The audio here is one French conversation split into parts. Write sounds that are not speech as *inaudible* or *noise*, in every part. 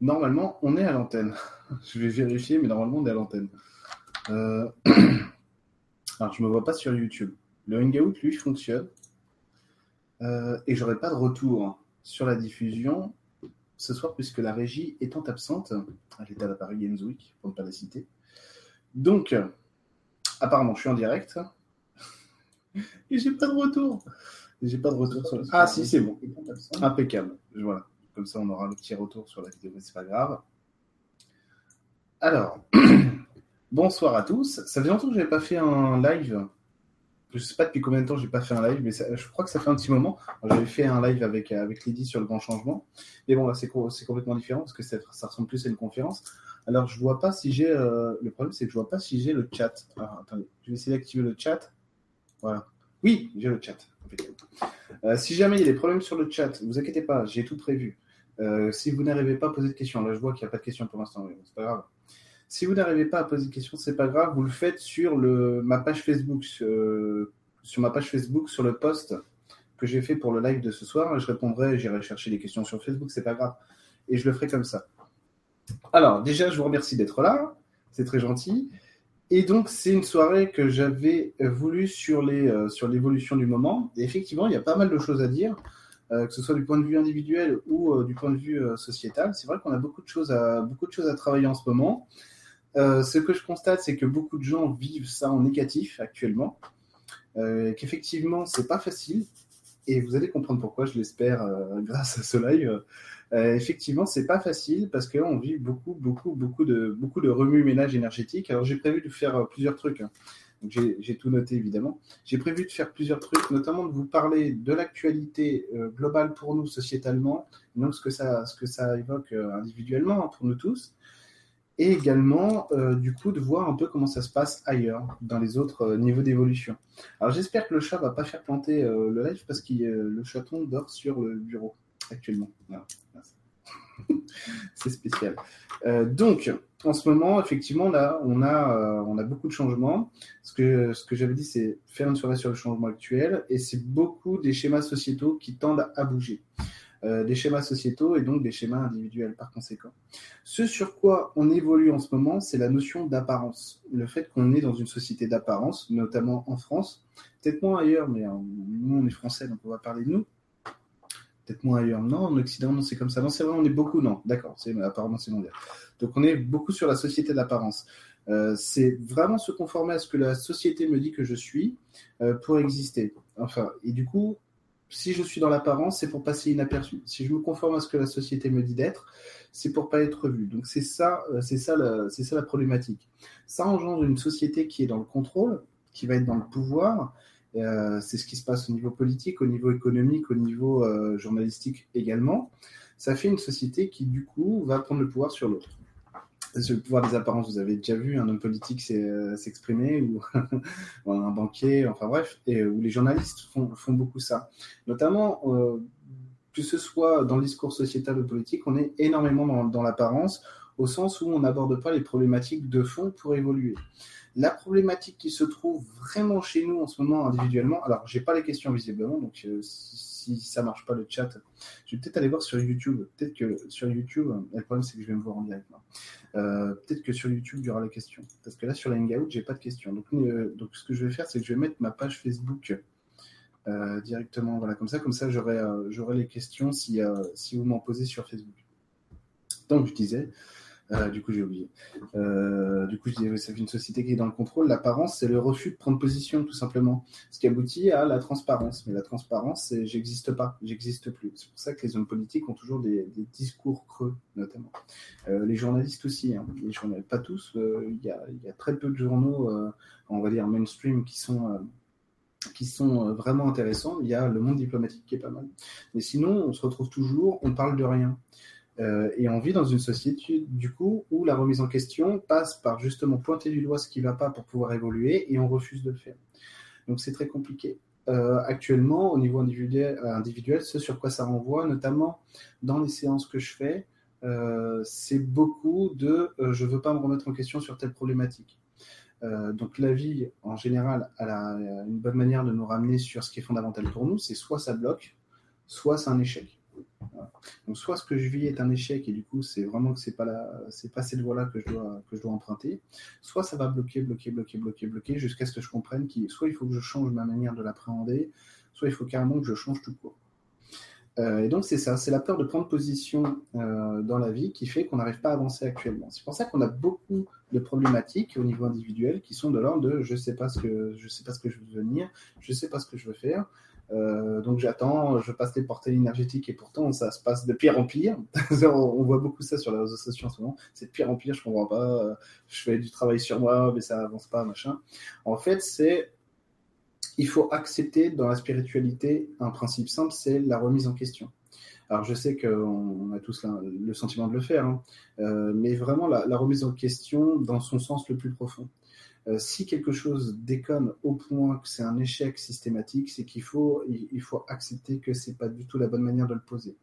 Normalement, on est à l'antenne. *laughs* Je vais vérifier, mais normalement, on est à l'antenne. Euh, *clears throat* Alors, je ne me vois pas sur YouTube. Le Hangout, lui, fonctionne. Euh, et j'aurai pas de retour sur la diffusion ce soir, puisque la régie étant absente, elle est à la Paris Games Week, pour ne pas la citer. Donc, apparemment, je suis en direct. *laughs* et j'ai pas de retour. J'ai pas de retour sur Ah, si, c'est bon. Impeccable. Voilà. Comme ça, on aura le petit retour sur la vidéo, mais c'est pas grave. Alors, *clears throat* bonsoir à tous. Ça fait longtemps que je n'avais pas fait un live. Je sais pas depuis combien de temps j'ai pas fait un live, mais je crois que ça fait un petit moment. J'avais fait un live avec, avec Lydie sur le grand changement. Mais bon, là, c'est complètement différent parce que ça, ressemble plus à une conférence. Alors, je vois pas si j'ai. Euh, le problème, c'est que je vois pas si j'ai le chat. Ah, attendez, je vais essayer d'activer le chat. Voilà. Oui, j'ai le chat. Euh, si jamais il y a des problèmes sur le chat, ne vous inquiétez pas, j'ai tout prévu. Euh, si vous n'arrivez pas à poser de questions, là je vois qu'il n'y a pas de questions pour l'instant, mais c'est pas grave. Si vous n'arrivez pas à poser de questions, c'est pas grave, vous le faites sur le, ma page Facebook, euh, sur ma page Facebook, sur le post que j'ai fait pour le live de ce soir. Je répondrai, j'irai chercher les questions sur Facebook, c'est pas grave. Et je le ferai comme ça. Alors, déjà, je vous remercie d'être là. C'est très gentil. Et donc, c'est une soirée que j'avais voulu sur les euh, sur l'évolution du moment. Et effectivement, il y a pas mal de choses à dire. Euh, que ce soit du point de vue individuel ou euh, du point de vue euh, sociétal. C'est vrai qu'on a beaucoup de choses à beaucoup de choses à travailler en ce moment. ce que je constate, c'est que beaucoup de gens vivent ça en négatif actuellement, qu'effectivement, c'est pas facile. Et vous allez comprendre pourquoi, je l'espère, *laughs* grâce à ce live. effectivement, c'est pas facile parce qu'on vit beaucoup, beaucoup, beaucoup de, beaucoup de remue-ménage énergétique. Alors, j'ai prévu de faire plusieurs trucs. Hein j'ai tout noté évidemment. J'ai prévu de faire plusieurs trucs, notamment de vous parler de l'actualité euh, globale pour nous sociétalement, donc ce que ça, ce que ça évoque euh, individuellement hein, pour nous tous, et également euh, du coup de voir un peu comment ça se passe ailleurs, dans les autres niveaux d'évolution. Alors j'espère que le chat va pas faire planter le live parce que le chaton dort sur le bureau actuellement. *laughs* C'est spécial. donc, en ce moment, effectivement, là, on a, euh, on a beaucoup de changements. Ce que, ce que j'avais dit, c'est faire une soirée sur le changement actuel, et c'est beaucoup des schémas sociétaux qui tendent à bouger. Euh, des schémas sociétaux et donc des schémas individuels par conséquent. Ce sur quoi on évolue en ce moment, c'est la notion d'apparence. Le fait qu'on est dans une société d'apparence, notamment en France, peut-être moins ailleurs, mais nous on est français, donc on va parler de nous. Peut-être moins ailleurs. Non, en Occident, non, c'est comme ça. Non, c'est vrai, on est beaucoup. Non, d'accord, c'est apparemment mondial. Donc on est beaucoup sur la société d'apparence. Euh, c'est vraiment se conformer à ce que la société me dit que je suis euh, pour exister. Enfin, et du coup, si je suis dans l'apparence, c'est pour passer inaperçu. Si je me conforme à ce que la société me dit d'être, c'est pour pas être vu. Donc c'est ça, euh, c'est ça, c'est ça la problématique. Ça engendre une société qui est dans le contrôle, qui va être dans le pouvoir. C'est ce qui se passe au niveau politique, au niveau économique, au niveau journalistique également. Ça fait une société qui du coup va prendre le pouvoir sur l'autre sur le pouvoir des apparences, vous avez déjà vu un homme politique euh, s'exprimer ou, *laughs* un banquier, enfin bref, et où les journalistes font, beaucoup ça. Notamment, euh, que ce soit dans le discours sociétal ou politique, on est énormément dans, dans l'apparence, au sens où on n'aborde pas les problématiques de fond pour évoluer. La problématique qui se trouve vraiment chez nous en ce moment individuellement, alors j'ai pas les questions visiblement, donc euh, si, ça marche pas le chat, je vais peut-être aller voir sur YouTube. Peut-être que sur YouTube, le problème c'est que je vais me voir en direct. Euh, peut-être que sur YouTube il y aura les questions, parce que là sur Hangout j'ai pas de questions. Donc, euh, donc ce que je vais faire, c'est que je vais mettre ma page Facebook directement, voilà comme ça, comme ça j'aurai j'aurai les questions si si vous m'en posez sur Facebook. Donc je disais. Euh, du coup, j'ai oublié. Euh, du coup, je disais, fait une société qui est dans le contrôle. L'apparence, c'est le refus de prendre position, tout simplement. Ce qui aboutit à la transparence. Mais la transparence, c'est j'existe pas, j'existe plus. C'est pour ça que les hommes politiques ont toujours des, discours creux, notamment. Euh, les journalistes aussi. Hein. Les journalistes, pas tous. Il y, a, y, a, très peu de journaux, on va dire mainstream, qui sont qui sont vraiment intéressants. Il y a le monde diplomatique qui est pas mal. Mais sinon, on se retrouve toujours, on parle de rien. Euh, et on vit dans une société, du coup, où la remise en question passe par justement pointer du doigt ce qui ne va pas pour pouvoir évoluer et on refuse de le faire. Donc c'est très compliqué. Euh, actuellement, au niveau individuel, individuel, ce sur quoi ça renvoie, notamment dans les séances que je fais, euh, c'est beaucoup de je ne veux pas me remettre en question sur telle problématique. donc la vie, en général, a une bonne manière de nous ramener sur ce qui est fondamental pour nous, c'est soit ça bloque, soit c'est un échec. Donc soit ce que je vis est un échec et du coup c'est vraiment que c'est pas la, c'est pas cette voie-là que je dois que je dois emprunter. Soit ça va bloquer, bloquer, bloquer, bloquer, bloquer jusqu'à ce que je comprenne qu'il soit il faut que je change ma manière de l'appréhender, soit il faut carrément que je change tout court. Euh, et donc c'est ça, c'est la peur de prendre position euh, dans la vie qui fait qu'on n'arrive pas à avancer actuellement. C'est pour ça qu'on a beaucoup de problématiques au niveau individuel qui sont de l'ordre de je sais pas ce que je sais pas ce que je veux devenir, je sais pas ce que je veux faire. Euh, donc j'attends, je passe les portées énergétiques et pourtant ça se passe de pire en pire. *laughs* on voit beaucoup ça sur les réseaux sociaux en ce moment. C'est de pire en pire, je comprends pas. Je fais du travail sur moi, mais ça avance pas, machin. En fait, c'est il faut accepter dans la spiritualité un principe simple, c'est la remise en question. Alors je sais qu'on a tous le sentiment de le faire, hein, euh, mais vraiment la, remise en question dans son sens le plus profond. Euh, si quelque chose déconne au point que c'est un échec systématique, c'est qu'il faut, il, faut accepter que c'est pas du tout la bonne manière de le poser.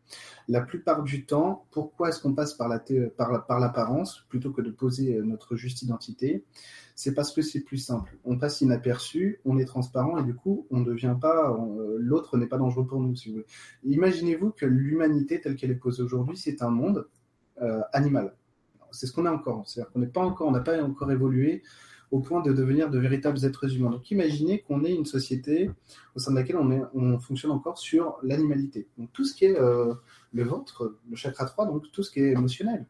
La plupart du temps, pourquoi est-ce qu'on passe par la par, par l'apparence plutôt que de poser euh, notre juste identité? C'est parce que c'est plus simple. On passe inaperçu, on est transparent et du coup, on ne devient pas, euh, l'autre n'est pas dangereux pour nous. Si vous. Imaginez-vous que l'humanité telle qu'elle est posée aujourd'hui, c'est un monde animal. C'est ce qu'on a encore. C'est-à-dire qu'on n'est pas encore, on n'a pas encore évolué au point de devenir de véritables êtres humains. Donc imaginez qu'on ait une société au sein de laquelle on, fonctionne encore sur l'animalité. Donc tout ce qui est euh, le ventre, le chakra 3, donc tout ce qui est émotionnel.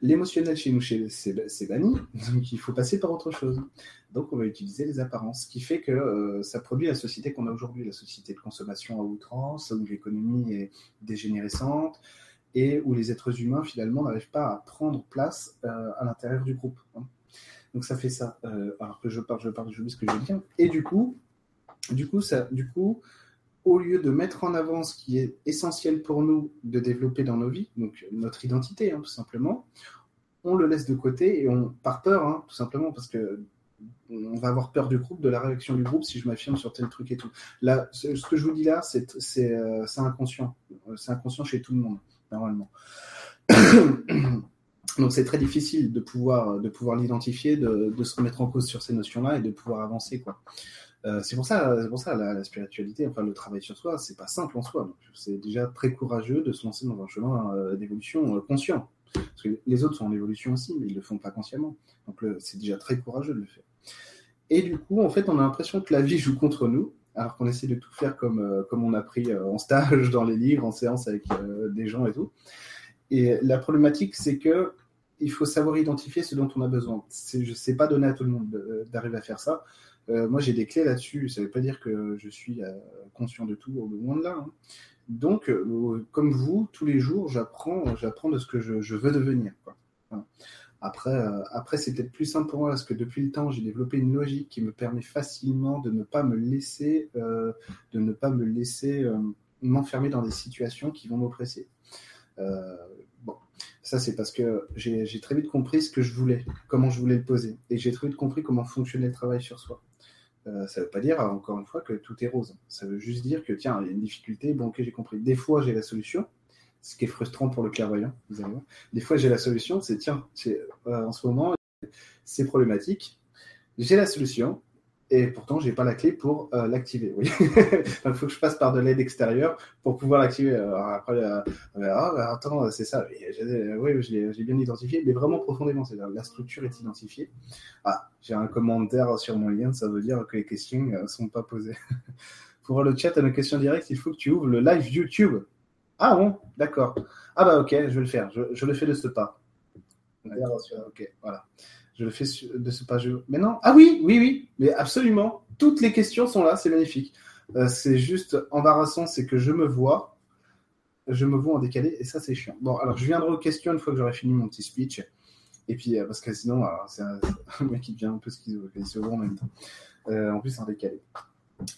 L'émotionnel chez nous, c'est banni, donc il faut passer par autre chose. Donc on va utiliser les apparences, ce qui fait que euh, ça produit la société qu'on a aujourd'hui, la société de consommation à outrance, où l'économie est dégénérescente et où les êtres humains finalement n'arrivent pas à prendre place euh, à l'intérieur du groupe. Hein. Donc ça fait ça. Euh, alors que je parle, je parle, j'oublie ce que je veux. Et du coup, du coup, ça, du coup, au lieu de mettre en avant ce qui est essentiel pour nous de développer dans nos vies, donc notre identité, hein, tout simplement, on le laisse de côté et on par peur, hein, tout simplement, parce que on va avoir peur du groupe, de la réaction du groupe si je m'affirme sur tel truc et tout. Là, ce que je vous dis là, c'est euh, inconscient. C'est inconscient chez tout le monde, normalement. *clears throat* Donc c'est très difficile de pouvoir, de pouvoir l'identifier, de, de, se remettre en cause sur ces notions-là et de pouvoir avancer. quoi. Euh, c'est pour ça, c'est pour ça la, spiritualité, enfin le travail sur soi, c'est pas simple en soi. C'est déjà très courageux de se lancer dans un chemin euh, d'évolution euh, conscient. Parce que les autres sont en évolution aussi, mais ils le font pas consciemment. Donc c'est déjà très courageux de le faire. Et du coup, en fait, on a l'impression que la vie joue contre nous, alors qu'on essaie de tout faire comme, comme on a pris en stage, *laughs* dans les livres, en séance avec des gens et tout. Et la problématique, c'est que il faut savoir identifier ce dont on a besoin. Je ne sais pas donner à tout le monde d'arriver à faire ça. Euh, moi, j'ai des clés là-dessus. Ça ne veut pas dire que je suis euh, conscient de tout au loin de là. Hein. Donc, euh, comme vous, tous les jours, j'apprends, j'apprends de ce que je, veux devenir. Après, après c'est peut-être plus simple pour moi parce que depuis le temps, j'ai développé une logique qui me permet facilement de ne pas me laisser m'enfermer dans des situations qui vont m'oppresser. Ça, c'est parce que j'ai très vite compris ce que je voulais, comment je voulais le poser. Et j'ai très vite compris comment fonctionnait le travail sur soi. Euh, ça ne veut pas dire, encore une fois, que tout est rose. Ça veut juste dire que, tiens, il y a une difficulté, bon, ok, j'ai compris. Des fois, j'ai la solution, ce qui est frustrant pour le clairvoyant, vous allez voir. Des fois, j'ai la solution, c'est, tiens, euh, en ce moment, c'est problématique, j'ai la solution, et pourtant j'ai pas la clé pour euh, l'activer. Oui. *laughs* il faut que je passe par de l'aide extérieure pour pouvoir l'activer. après, euh, ah, bah, attends, c'est ça. Oui, je l'ai bien identifié, mais vraiment profondément. C'est la structure est identifiée. Ah, j'ai un commentaire sur mon lien, ça veut dire que les questions ne euh, sont pas posées. *laughs* pour le chat à nos questions directes, il faut que tu ouvres le live YouTube. Ah bon, d'accord. Ah bah ok, je vais le faire. Je, je le fais de ce pas. Ok, voilà je le fais de ce page. Mais non, ah oui, oui, oui, mais absolument. Toutes les questions sont là, c'est magnifique. Euh, c'est juste embarrassant, c'est que je me vois, je me vois en décalé, et ça, c'est chiant. Bon, alors je viendrai aux questions une fois que j'aurai fini mon petit speech. Et puis, euh, parce que sinon, c'est *laughs* un, mec qui devient un peu schizo, il se voit en même temps. Euh, en plus, en décalé.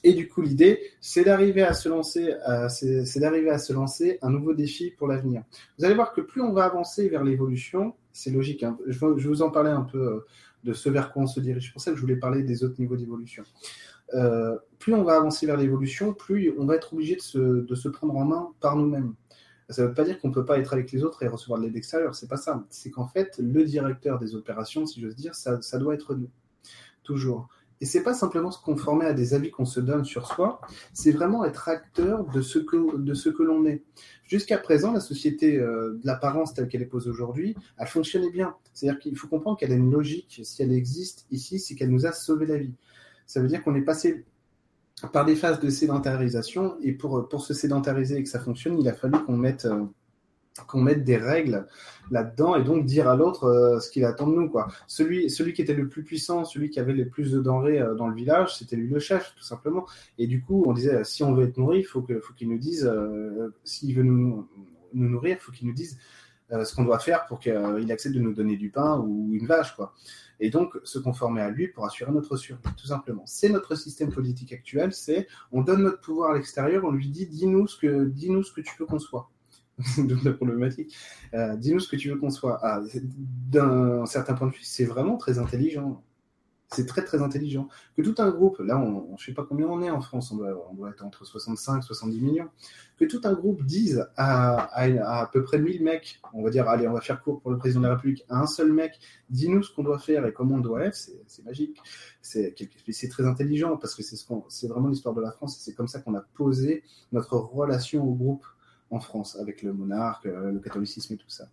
Et du coup, l'idée, c'est d'arriver à se lancer, c'est d'arriver à se lancer un nouveau défi pour l'avenir. Vous allez voir que plus on va avancer vers l'évolution, c'est logique. Hein. Je, vais vous en parler un peu euh, de ce vers quoi on se dirige. C'est pour ça que je voulais parler des autres niveaux d'évolution. Euh, plus on va avancer vers l'évolution, plus on va être obligé de se, prendre en main par nous-mêmes. Ça ne veut pas dire qu'on ne peut pas être avec les autres et recevoir de l'aide extérieure, c'est pas ça. C'est qu'en fait, le directeur des opérations, si j'ose dire, ça doit être nous. Toujours. Et c'est pas simplement se conformer à des avis qu'on se donne sur soi, c'est vraiment être acteur de ce que, de ce que l'on est. Jusqu'à présent, la société euh, de l'apparence telle qu'elle est posée aujourd'hui, elle fonctionnait bien. C'est-à-dire qu'il faut comprendre qu'elle a une logique. Si elle existe ici, c'est qu'elle nous a sauvé la vie. Ça veut dire qu'on est passé par des phases de sédentarisation et pour, pour se sédentariser et que ça fonctionne, il a fallu qu'on mette euh, qu'on mette des règles là-dedans et donc dire à l'autre euh, ce qu'il attend de nous quoi. Celui celui qui était le plus puissant, celui qui avait les plus de denrées euh, dans le village, c'était lui le chef tout simplement. Et du coup, on disait si on veut être nourri, il faut que faut qu'il nous dise euh, s'il veut nous, nous nourrir, il faut qu'il nous dise ce qu'on doit faire pour qu'il accepte de nous donner du pain ou une vache quoi. Et donc se conformer à lui pour assurer notre survie tout simplement. C'est notre système politique actuel, c'est on donne notre pouvoir à l'extérieur, on lui dit dis-nous ce que dis-nous ce que tu veux qu'on soit. *laughs* de la problématique. Euh, dis-nous ce que tu veux qu'on soit. Ah, D'un certain point de vue, c'est vraiment très intelligent. C'est très très intelligent. Que tout un groupe, là on ne sait pas combien on est en France, on doit, être entre 65 et 70 millions, que tout un groupe dise à, à, à, peu près 1000 mecs, on va dire, allez, on va faire court pour le président de la République, à un seul mec, dis-nous ce qu'on doit faire et comment on doit être, c'est magique. C'est très intelligent parce que c'est vraiment l'histoire de la France et c'est comme ça qu'on a posé notre relation au groupe en France avec le monarque, euh, le catholicisme et tout ça.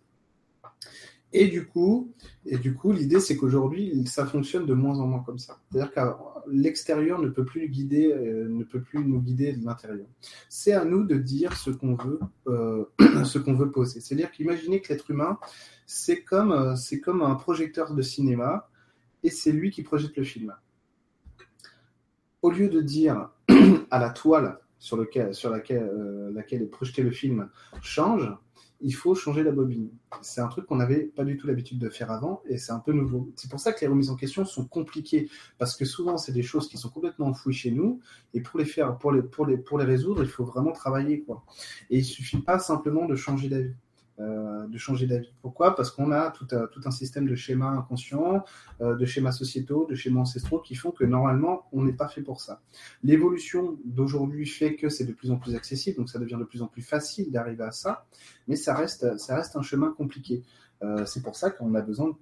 Et du coup, et du coup, l'idée c'est qu'aujourd'hui, ça fonctionne de moins en moins comme ça. C'est-à-dire que l'extérieur ne peut plus guider, euh, ne peut plus nous guider de l'intérieur. C'est à nous de dire ce qu'on veut, euh, *clears throat* ce qu'on veut poser. C'est-à-dire qu'imaginez que l'être humain, c'est comme, c'est comme un projecteur de cinéma, et c'est lui qui projette le film. Au lieu de dire *clears throat* à la toile, sur, lequel, sur laquelle, euh, laquelle est projeté le film change, il faut changer la bobine. C'est un truc qu'on n'avait pas du tout l'habitude de faire avant et c'est un peu nouveau. C'est pour ça que les remises en question sont compliquées parce que souvent c'est des choses qui sont complètement enfouies chez nous et pour les faire, pour les, pour les, pour les résoudre, il faut vraiment travailler quoi. Et il suffit pas simplement de changer d'avis. Euh, de changer d'avis. Pourquoi? Parce qu'on a tout, un, système de schémas inconscients, euh, de schémas sociétaux, de schémas ancestraux qui font que normalement, on n'est pas fait pour ça. L'évolution d'aujourd'hui fait que c'est de plus en plus accessible, donc ça devient de plus en plus facile d'arriver à ça, mais ça reste, ça reste un chemin compliqué. Euh, c'est pour ça qu'on a besoin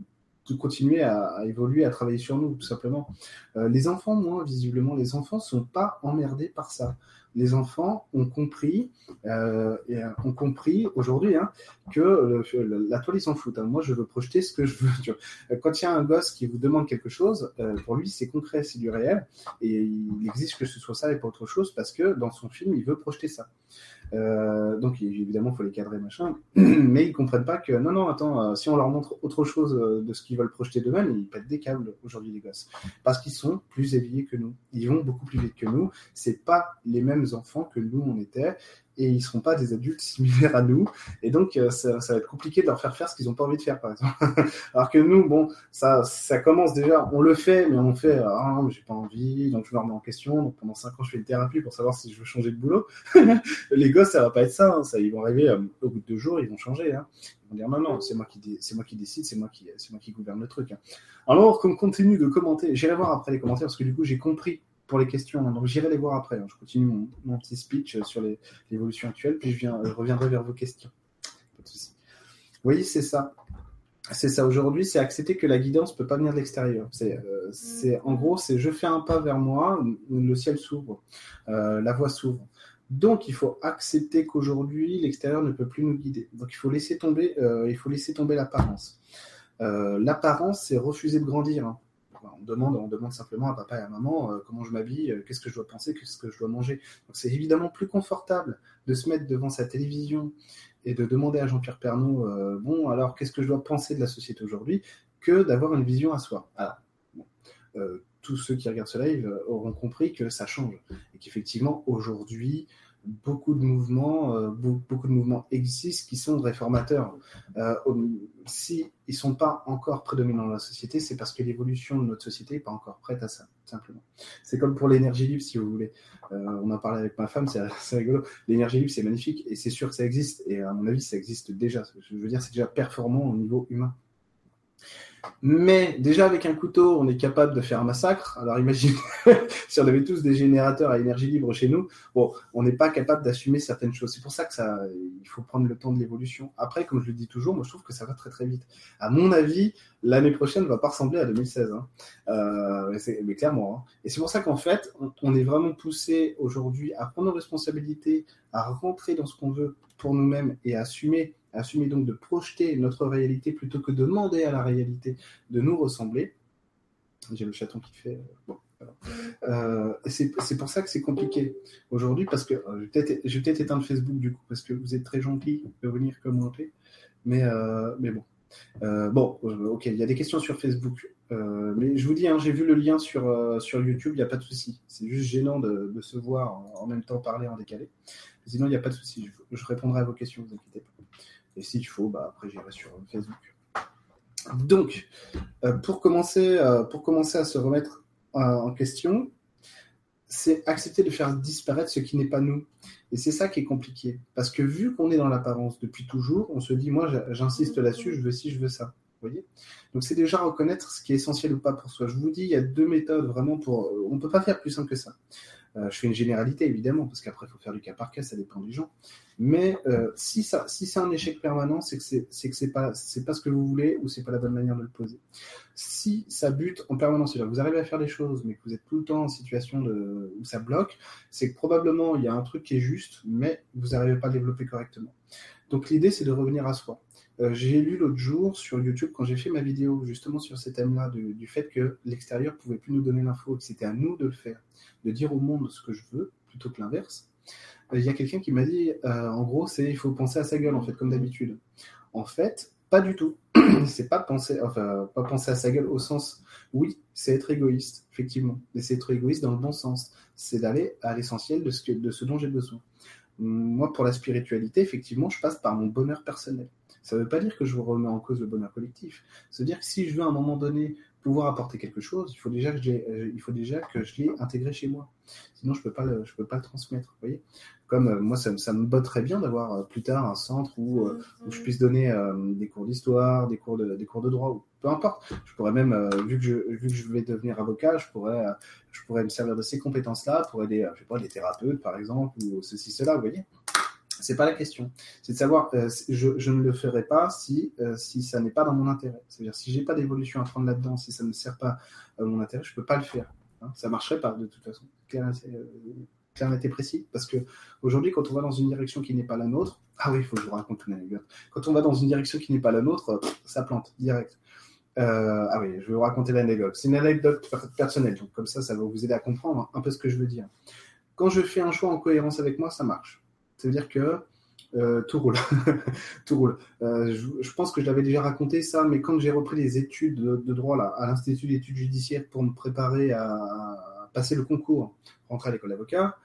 de continuer à, évoluer, à travailler sur nous, tout simplement. les enfants, moi, visiblement, les enfants sont pas emmerdés par ça les enfants ont compris, euh, euh, ont compris aujourd'hui hein, que la toile, ils s'en foutent. Hein. Moi, je veux projeter ce que je veux. *laughs* Quand il y a un gosse qui vous demande quelque chose, euh, pour lui, c'est concret, c'est du réel, et il exige que ce soit ça et pas autre chose parce que dans son film, il veut projeter ça. Donc évidemment, il faut les cadrer, machin. *clears throat* Mais ils comprennent pas que non, non, attends, si on leur montre autre chose de ce qu'ils veulent projeter d'eux-mêmes, ils pètent des câbles aujourd'hui, les gosses. Parce qu'ils sont plus éveillés que nous. Ils vont beaucoup plus vite que nous. C'est pas les mêmes enfants que nous on était et ils seront pas des adultes similaires à nous. Et donc, euh, ça, va être compliqué de leur faire faire ce qu'ils n'ont pas envie de faire, par exemple. *laughs* Alors que nous, bon, ça, ça commence déjà, on le fait, mais on fait, ah, j'ai pas envie, donc je me remets en question. Donc pendant cinq ans, je fais une thérapie pour savoir si je veux changer de boulot. *laughs* les gosses, ça va pas être ça. Hein. ça ils vont arriver euh, au bout de deux jours, ils vont changer. Hein. Ils vont dire non, c'est moi qui, c'est moi qui décide, c'est moi qui, c'est moi qui gouverne le truc. Hein. Alors, comme continue de commenter, j'irai voir après les commentaires parce que du coup, j'ai compris pour les questions. Hein. Donc j'irai les voir après. Hein. Je continue mon, petit speech sur l'évolution actuelle, puis je, viens, je reviendrai vers vos questions. Pas de souci. Vous voyez, c'est ça. C'est ça aujourd'hui, c'est accepter que la guidance peut pas venir de l'extérieur. C'est, euh, c'est en gros, c'est je fais un pas vers moi, le ciel s'ouvre, euh, la voie s'ouvre. Donc il faut accepter qu'aujourd'hui l'extérieur ne peut plus nous guider. Donc il faut laisser tomber, euh, il faut laisser tomber l'apparence. l'apparence, c'est refuser de grandir. Hein on demande, on demande simplement à papa et à maman euh, comment je m'habille, euh, qu'est-ce que je dois penser, qu'est-ce que je dois manger. Donc c'est évidemment plus confortable de se mettre devant sa télévision et de demander à Jean-Pierre Pernaud, euh, bon alors qu'est-ce que je dois penser de la société aujourd'hui, que d'avoir une vision à soi. Alors, tous ceux qui regardent ce live auront compris que ça change et qu'effectivement aujourd'hui beaucoup de mouvements, euh, beaucoup de mouvements existent qui sont réformateurs. Euh, si ils sont pas encore prédominants dans la société, c'est parce que l'évolution de notre société n'est pas encore prête à ça, simplement. C'est comme pour l'énergie libre, si vous voulez. Euh, on en parlait avec ma femme, *laughs* c'est rigolo. L'énergie libre, c'est magnifique et c'est sûr que ça existe. Et à mon avis, ça existe déjà. Je veux dire, c'est déjà performant au niveau humain. Mais déjà avec un couteau, on est capable de faire un massacre. Alors imagine *laughs* si on avait tous des générateurs à énergie libre chez nous, bon, on n'est pas capable d'assumer certaines choses. C'est pour ça que ça, il faut prendre le temps de l'évolution. Après, comme je le dis toujours, moi je trouve que ça va très très vite. À mon avis, l'année prochaine va pas ressembler à 2016, hein. euh, mais clairement. Hein. Et c'est pour ça qu'en fait, on, on, est vraiment poussé aujourd'hui à prendre nos responsabilités, à rentrer dans ce qu'on veut pour nous-mêmes et à assumer assumer donc de projeter notre réalité plutôt que de demander à la réalité de nous ressembler. J'ai le chaton qui fait. Bon, euh, c'est pour ça que c'est compliqué aujourd'hui parce que euh, je vais peut-être éteindre Facebook du coup parce que vous êtes très gentil de venir commenter, mais euh, mais bon. bon, ok, il y a des questions sur Facebook, mais je vous dis, hein, j'ai vu le lien sur, sur YouTube, il n'y a pas de souci. C'est juste gênant de, de se voir en, même temps parler en décalé. sinon, il n'y a pas de souci, je, je, répondrai à vos questions, vous inquiétez pas. Et s'il faut, bah, après j'irai sur Facebook. Donc, euh, pour, commencer, euh, pour commencer à se remettre euh, en question, c'est accepter de faire disparaître ce qui n'est pas nous. Et c'est ça qui est compliqué. Parce que vu qu'on est dans l'apparence depuis toujours, on se dit, moi j'insiste là-dessus, je veux ci, je veux ça. Vous voyez? Donc c'est déjà reconnaître ce qui est essentiel ou pas pour soi. Je vous dis, il y a deux méthodes vraiment pour... On ne peut pas faire plus simple que ça. Euh, je fais une généralité évidemment, parce qu'après il faut faire du cas par cas, ça dépend des gens. Mais euh, si, si c'est un échec permanent, c'est que c'est que c'est pas c'est pas ce que vous voulez ou c'est pas la bonne manière de le poser. Si ça bute en permanence, c'est-à-dire que vous arrivez à faire des choses, mais que vous êtes tout le temps en situation de où ça bloque, c'est que probablement il y a un truc qui est juste, mais vous n'arrivez pas à le développer correctement. Donc l'idée c'est de revenir à soi. Euh, j'ai lu l'autre jour sur YouTube, quand j'ai fait ma vidéo justement sur ce thème-là, du, fait que l'extérieur pouvait plus nous donner l'info, que c'était à nous de le faire, de dire au monde ce que je veux, plutôt que l'inverse. Euh, il y a quelqu'un qui m'a dit, euh, en gros, c'est il faut penser à sa gueule, en fait, comme d'habitude. En fait, pas du tout. *clears throat* c'est pas penser, enfin, pas penser à sa gueule au sens, oui, c'est être égoïste, effectivement, mais c'est être égoïste dans le bon sens. C'est d'aller à l'essentiel de ce, que, de ce dont j'ai besoin. Moi, pour la spiritualité, effectivement, je passe par mon bonheur personnel. Ça ne veut pas dire que je vous remets en cause le bonheur collectif. Veut dire que si je veux à un moment donné pouvoir apporter quelque chose, il faut déjà que, euh, je l'ai intégré chez moi. Sinon, je ne peux, pas le, je peux pas le transmettre. Voyez Comme euh, moi, ça, ça, me botterait bien d'avoir euh, plus tard un centre où, je puisse donner des cours d'histoire, des, cours de, droit, ou peu importe. Je pourrais même, vu, que je, vu vais devenir avocat, je pourrais, me servir de ces compétences-là pour aider je sais pas, des thérapeutes, par exemple, ou ceci, cela, vous voyez c'est pas la question. C'est de savoir, euh, je, ne le ferai pas si, euh, si ça n'est pas dans mon intérêt. C'est-à-dire, si j'ai pas d'évolution à prendre là-dedans, si ça ne sert pas à mon intérêt, je peux pas le faire. Hein. Ça marcherait pas, de toute façon. Clair, euh, clair et précis. Parce que aujourd'hui, quand on va dans une direction qui n'est pas la nôtre, ah oui, il faut que je vous raconte une anecdote. Quand on va dans une direction qui n'est pas la nôtre, ça plante, direct. Euh, ah oui, je vais vous raconter l'anecdote. C'est une anecdote personnelle, donc comme ça, ça va vous aider à comprendre un peu ce que je veux dire. Quand je fais un choix en cohérence avec moi, ça marche. C'est-à-dire que euh, tout roule. *laughs* tout roule. Euh, je, pense que je l'avais déjà raconté ça, mais quand j'ai repris les études de, droit là, à l'Institut d'études judiciaires pour me préparer à, passer le concours, rentrer à l'école d'avocat,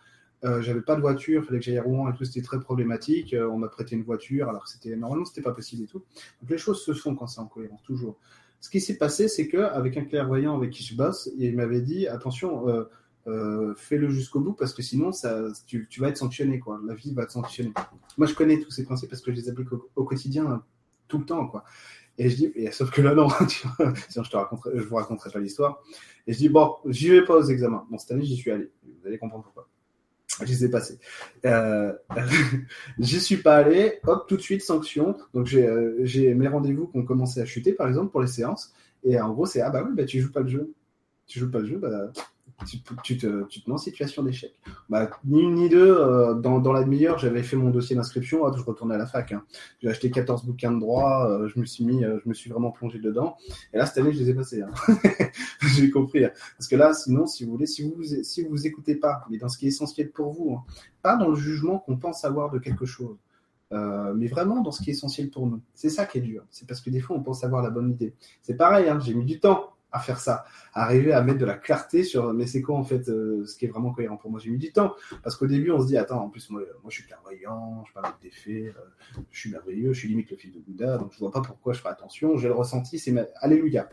euh, j'avais pas de voiture, il fallait que j'aille à Rouen et tout, c'était très problématique. Euh, on m'a prêté une voiture alors que c'était normalement c'était pas possible et tout. Donc les choses se font quand c'est en cohérence, toujours. Ce qui s'est passé, c'est que avec un clairvoyant avec qui je bosse, il m'avait dit attention, euh, fais-le jusqu'au bout parce que sinon tu, vas être sanctionné quoi. La vie va te sanctionner. Moi je connais tous ces principes parce que je les applique au, quotidien tout le temps quoi. Et je dis, sauf que là non, *laughs* sinon je te raconterai, je vous raconterai pas l'histoire. Et je dis bon, j'y vais pas aux examens. Bon cette année j'y suis allé. Vous allez comprendre pourquoi. J'y suis passé. Euh, *laughs* j'y suis pas allé. Hop tout de suite sanction. Donc j'ai euh, mes rendez-vous qui ont commencé à chuter par exemple pour les séances. Et en gros c'est ah bah oui bah tu joues pas le jeu. Tu joues pas le jeu bah tu, tu, te, tu, te, mets en situation d'échec. Bah, ni une ni deux, euh, dans, dans la demi-heure, j'avais fait mon dossier d'inscription, je retournais à la fac. Hein. J'ai acheté 14 bouquins de droit, euh, je me suis mis, euh, je me suis vraiment plongé dedans. Et là, cette année, je les ai passés. Hein. *laughs* J'ai compris. Hein. Parce que là, sinon, si vous voulez, si vous si vous écoutez pas, mais dans ce qui est essentiel pour vous, hein, pas dans le jugement qu'on pense avoir de quelque chose. Euh, mais vraiment dans ce qui est essentiel pour nous. C'est ça qui est dur. C'est parce que des fois, on pense avoir la bonne idée. C'est pareil, hein, j'ai mis du temps à faire ça, arriver à mettre de la clarté sur mais c'est quoi en fait euh, ce qui est vraiment cohérent pour moi. J'ai mis du temps parce qu'au début on se dit attends en plus moi, moi je suis clairvoyant, je parle des faits, euh, je suis merveilleux, je suis limite le fils de Bouddha donc je vois pas pourquoi je fais attention. J'ai le ressenti, c'est alléluia.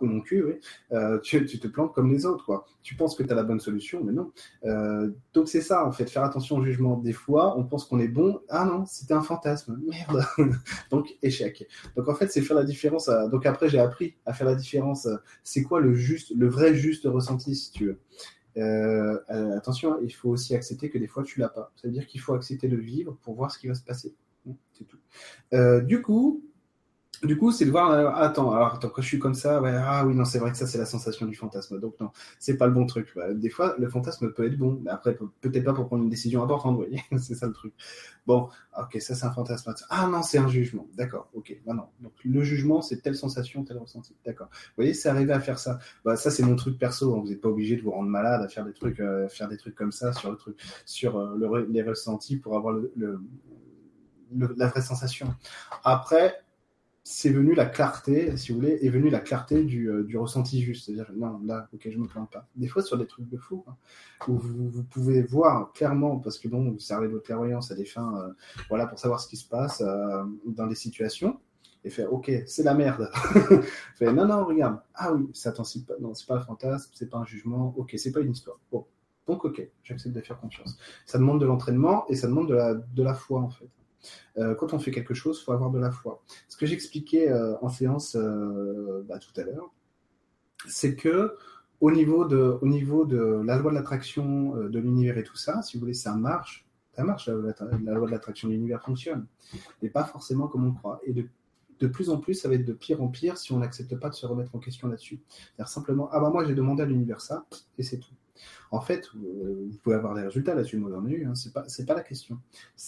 Ou mon cul, euh, tu, te plantes comme les autres, quoi. Tu penses que tu as la bonne solution, mais non. Euh, donc c'est ça, en fait, faire attention au jugement. Des fois, on pense qu'on est bon. Ah non, c'était un fantasme. Merde. *laughs* donc échec. Donc en fait, c'est faire la différence. Donc après, j'ai appris à faire la différence. C'est quoi le juste, le vrai juste ressenti, si tu veux? Euh, attention, il faut aussi accepter que des fois tu l'as pas. C'est-à-dire qu'il faut accepter de vivre pour voir ce qui va se passer. C'est tout. Du coup, du coup, c'est de voir. Euh, attends, alors attends, quand je suis comme ça, ouais, ah oui, non, c'est vrai que ça, c'est la sensation du fantasme. Donc non, c'est pas le bon truc. Des fois, le fantasme peut être bon, mais après, peut-être pas pour prendre une décision importante. Vous voyez, *laughs* c'est ça le truc. Bon, ok, ça, c'est un fantasme. Ah non, c'est un jugement. D'accord, ok. Bah non. Donc le jugement, c'est telle sensation, tel ressenti. D'accord. Vous voyez, c'est arrivé à faire ça. Bah ça, c'est mon truc perso. Hein. Vous n'êtes pas obligé de vous rendre malade à faire des trucs, euh, faire des trucs comme ça sur le truc, sur euh, le, les ressentis pour avoir le, le, la vraie sensation. Après c'est venu la clarté, si vous voulez, est venue la clarté du, euh, du ressenti juste. C'est-à-dire, non, là, ok, je me plains pas. Des fois, sur des trucs de fou, hein, où vous, vous, pouvez voir clairement, parce que bon, vous servez votre clairvoyance à des fins, euh, voilà, pour savoir ce qui se passe euh, dans des situations, et faire, ok, c'est la merde. *laughs* fait, non, non, regarde, ah oui, ça pas, non, c'est pas un fantasme, c'est pas un jugement, ok, c'est pas une histoire. Bon, donc ok, j'accepte de faire confiance. Ça demande de l'entraînement et ça demande de la, de la foi, en fait. Euh, quand on fait quelque chose, il faut avoir de la foi. Ce que j'expliquais euh, en séance euh, bah, tout à l'heure, c'est que au niveau, de, au niveau de la loi de l'attraction de l'univers et tout ça, si vous voulez, ça marche. Ça marche, la, loi de l'attraction de l'univers fonctionne. Mais pas forcément comme on croit. Et de, de, plus en plus, ça va être de pire en pire si on n'accepte pas de se remettre en question là-dessus. C'est-à-dire simplement, ah bah moi j'ai demandé à l'univers ça, et c'est tout. En fait, euh, vous pouvez avoir des résultats là-dessus, moi j'en ai hein, pas la question.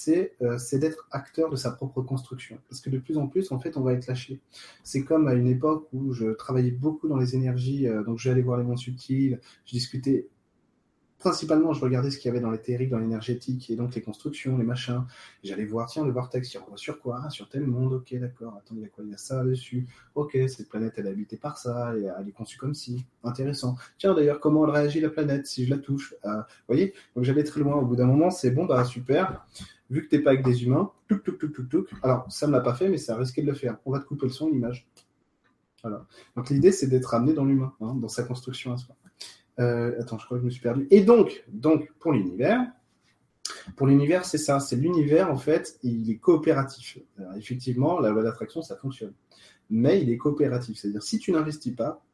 Euh, c'est d'être acteur de sa propre construction. Parce que de plus en plus, en fait, on va être lâché. C'est comme à une époque où je travaillais beaucoup dans les énergies, euh, donc j'allais voir les mondes subtils, je discutais principalement, je regardais ce qu'il y avait dans les dans l'énergétique, et donc les constructions, les machins. J'allais voir, tiens, le vortex, il renvoie sur quoi? Sur tel monde, ok, d'accord. Attends, il y a quoi? Il y a ça dessus. Ok, cette planète, elle est habitée par ça, et elle est conçue comme si. Intéressant. Tiens, d'ailleurs, comment elle réagit la planète si je la touche? Euh, Vous voyez? Donc j'allais très loin. Au bout d'un moment, c'est bon, bah super. Vu que t'es pas avec des humains, touc, touc, touc, touc, touc. Alors, ça ne l'a pas fait, mais ça a risqué de le faire. On va te couper le son, l'image. Voilà. Donc l'idée, c'est d'être amené dans l'humain, hein, dans sa construction à soi. Euh, attends, je crois que je me suis perdu. Et donc, donc pour l'univers, pour l'univers, c'est ça. C'est l'univers, en fait, il est coopératif. effectivement, la loi d'attraction, ça fonctionne. Mais il est coopératif. C'est-à-dire, si tu n'investis pas,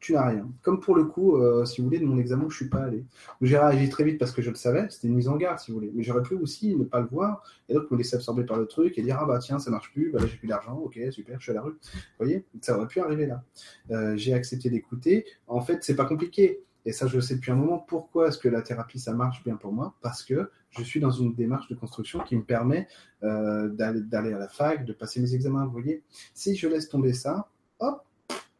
tu n'as rien. Comme pour le coup, euh, si vous voulez, de mon examen je suis pas allé. J'ai réagi très vite parce que je le savais, c'était une mise en garde, si vous voulez. Mais j'aurais pu aussi ne pas le voir et donc me laisser absorber par le truc et dire ah bah tiens ça marche plus, bah là j'ai plus d'argent, ok super, je suis à la rue. Vous voyez, ça aurait pu arriver là. Euh, j'ai accepté d'écouter. En fait, c'est pas compliqué. Et ça, je le sais depuis un moment. Pourquoi est-ce que la thérapie, ça marche bien pour moi Parce que je suis dans une démarche de construction qui me permet euh, d'aller à la fac, de passer mes examens. Vous voyez, si je laisse tomber ça, hop,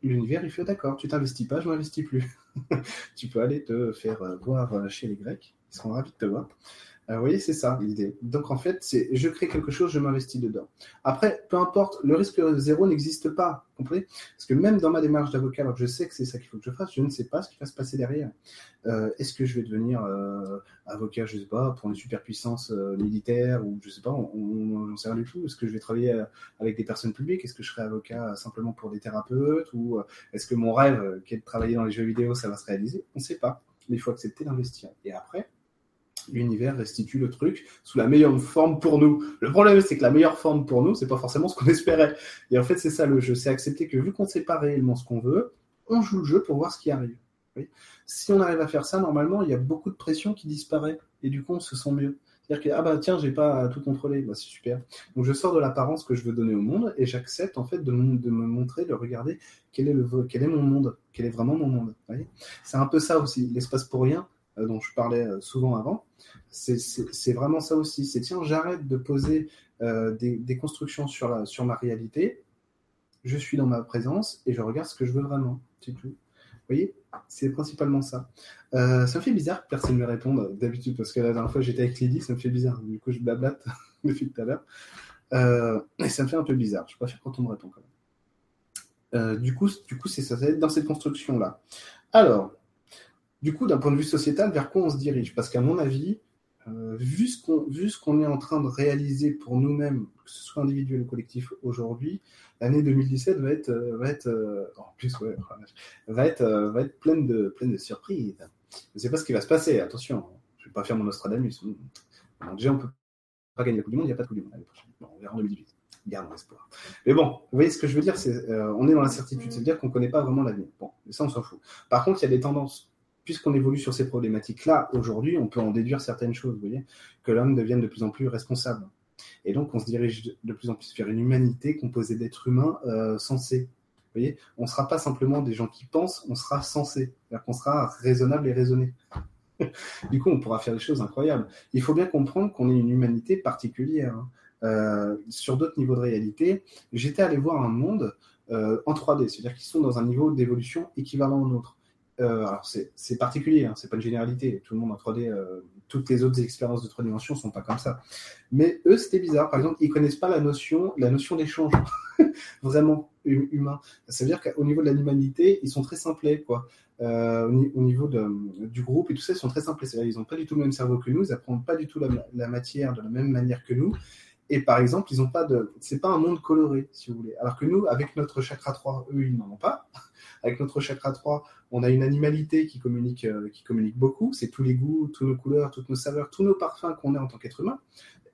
l'univers, il fait d'accord, tu t'investis pas, je m'investis plus. *laughs* tu peux aller te faire euh, voir euh, chez les Grecs, ils seront ravis de te voir. Euh, voyez, c'est ça l'idée. Donc en fait, c'est je crée quelque chose, je m'investis dedans. Après, peu importe, le risque zéro n'existe pas, comprenez? Parce que même dans ma démarche d'avocat, alors que je sais que c'est ça qu'il faut que je fasse, je ne sais pas ce qui va se passer derrière. Euh, est-ce que je vais devenir euh, avocat, je sais pas, pour une superpuissance militaire ou je sais pas, on n'en sait rien du tout. Est-ce que je vais travailler avec des personnes publiques? Est-ce que je serai avocat simplement pour des thérapeutes ou est-ce que mon rêve, qui est de travailler dans les jeux vidéo, ça va se réaliser? On ne sait pas. Mais il faut accepter d'investir. Et après, l'univers restitue le truc sous la meilleure forme pour nous. Le problème, c'est que la meilleure forme pour nous, c'est pas forcément ce qu'on *laughs* espérait. Et en fait, c'est ça le jeu. C'est accepter que vu qu'on sait pas réellement ce qu'on veut, on joue le jeu pour voir ce qui arrive. Si on arrive à faire ça, normalement, il y a beaucoup de pression qui disparaît. Et du coup, on se sent mieux. C'est-à-dire que, ah bah tiens, j'ai pas tout contrôlé, bah, c'est super. Donc je sors de l'apparence que je veux donner au monde et j'accepte en fait de, me montrer, de regarder quel est, le, quel est mon monde, quel est vraiment mon monde. C'est un peu ça aussi, l'espace pour rien, dont je parlais euh, souvent avant, c'est vraiment ça aussi. C'est tiens, j'arrête de poser euh, des, constructions sur, la, sur ma réalité, je suis dans ma présence et je regarde ce que je veux vraiment. C'est tout. Vous voyez? C'est principalement ça. ça me fait bizarre que personne ne me réponde d'habitude, parce que la dernière fois j'étais avec Lydie, ça me fait bizarre. Du coup, je blablate *laughs* depuis tout à l'heure. et ça me fait un peu bizarre. Je préfère quand on me répond quand même. du coup, du coup c'est ça, ça va être dans cette construction-là. Alors, du coup, d'un point de vue sociétal, vers quoi on se dirige? Parce qu'à mon avis, euh, vu ce qu'on est en train de réaliser pour nous-mêmes, que ce soit individuel ou collectif aujourd'hui, l'année 2017 va être va être en plus ouais, va être va être pleine de pleine de surprises. Je ne sais pas ce qui va se passer. Attention, je vais pas faire mon Nostradamus. déjà, on peut pas gagner la Coupe du Monde, il n'y a pas de Coupe du Monde l'année prochaine. On verra en 2018 garde espoir. Mais bon, vous voyez ce que je veux dire, c'est euh, on est dans l'incertitude, c'est-à-dire qu'on ne connaît pas vraiment l'avenir. Bon, mais ça on s'en fout. Par contre, il y a des tendances. Puisqu'on évolue sur ces problématiques-là, aujourd'hui, on peut en déduire certaines choses, vous voyez, que l'homme devienne de plus en plus responsable. Et donc, on se dirige de plus en plus vers une humanité composée d'êtres humains euh, sensés. On ne sera pas simplement des gens qui pensent, on sera sensés. C'est-à-dire qu'on sera raisonnable et raisonné. *laughs* du coup, on pourra faire des choses incroyables. Il faut bien comprendre qu'on est une humanité particulière. Hein. Euh, sur d'autres niveaux de réalité, j'étais allé voir un monde euh, en 3D, c'est-à-dire qu'ils sont dans un niveau d'évolution équivalent au nôtre. Euh, alors c'est particulier, hein, c'est pas une généralité. Tout le monde en 3D, toutes les autres expériences de trois dimensions sont pas comme ça. Mais eux, c'était bizarre. Par exemple, ils connaissent pas la notion, la notion d'échange *laughs* vraiment humain. Ça veut dire qu'au niveau de l'humanité, ils sont très simplés, quoi. au, niveau du groupe et tout ça, ils sont très simplés. Ils n'ont pas du tout le même cerveau que nous, ils apprennent pas du tout la, matière de la même manière que nous. Et par exemple, ils n'ont pas de, c'est pas un monde coloré, si vous voulez. Alors que nous, avec notre chakra 3, eux, ils n'en ont pas. Avec notre chakra 3, on a une animalité qui communique, euh, qui communique beaucoup. C'est tous les goûts, toutes nos couleurs, toutes nos saveurs, tous nos parfums qu'on a en tant qu'être humain.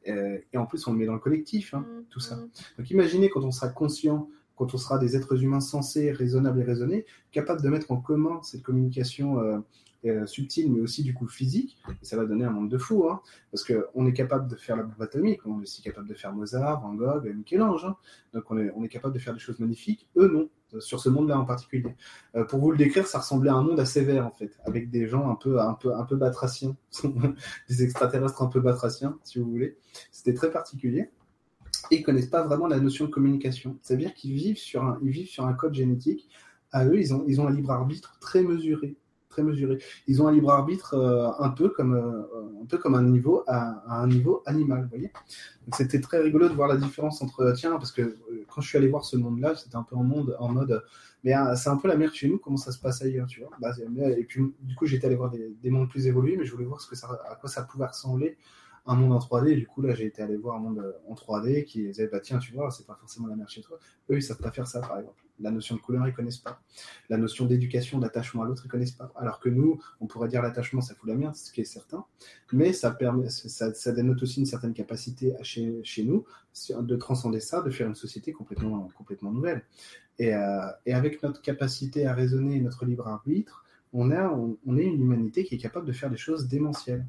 Euh, et en plus, on le met dans le collectif, hein, mm, tout ça. Mm. Donc imaginez quand on sera conscient, quand on sera des êtres humains sensés, raisonnables et raisonnés, capables de mettre en commun cette communication euh, euh, subtil, mais aussi du coup physique. Et ça va donner un monde de fou, hein, parce qu'on est capable de faire la bombe atomique, on est aussi capable de faire Mozart, Van Gogh, Michel-Ange. Hein. Donc on est, on est capable de faire des choses magnifiques. Eux, non, sur ce monde-là en particulier. Euh, pour vous le décrire, ça ressemblait à un monde assez vert, en fait, avec des gens un peu, un peu, un peu batraciens, *laughs* des extraterrestres un peu batraciens, si vous voulez. C'était très particulier. Et ils connaissent pas vraiment la notion de communication. C'est-à-dire qu'ils vivent sur un, vivent sur un code génétique. À eux, ils ont, ils ont un libre arbitre très mesuré très mesuré. Ils ont un libre arbitre euh, un peu comme euh, un peu comme un niveau à, un niveau animal, vous voyez. C'était très rigolo de voir la différence entre tiens parce que euh, quand je suis allé voir ce monde-là, c'était un peu en monde en mode mais c'est un peu la merde chez nous, comment ça se passe ailleurs, tu vois. Bah, et puis du coup j'étais allé voir des, des, mondes plus évolués, mais je voulais voir ce que ça, à quoi ça pouvait ressembler un monde en 3D. du coup, là, j'ai été allé voir un monde en 3D qui disait, bah tiens, tu vois, c'est pas forcément la merde chez toi. Eux, ils savent pas faire ça, par exemple. La notion de couleur, ils connaissent pas. La notion d'éducation, d'attachement à l'autre, ils connaissent pas. Alors que nous, on pourrait dire l'attachement, ça fout la merde, ce qui est certain. Mais ça permet, ça, dénote aussi une certaine capacité chez, nous de transcender ça, de faire une société complètement, complètement nouvelle. Et, euh, avec notre capacité à raisonner et notre libre arbitre, on, on est une humanité qui est capable de faire des choses démentielles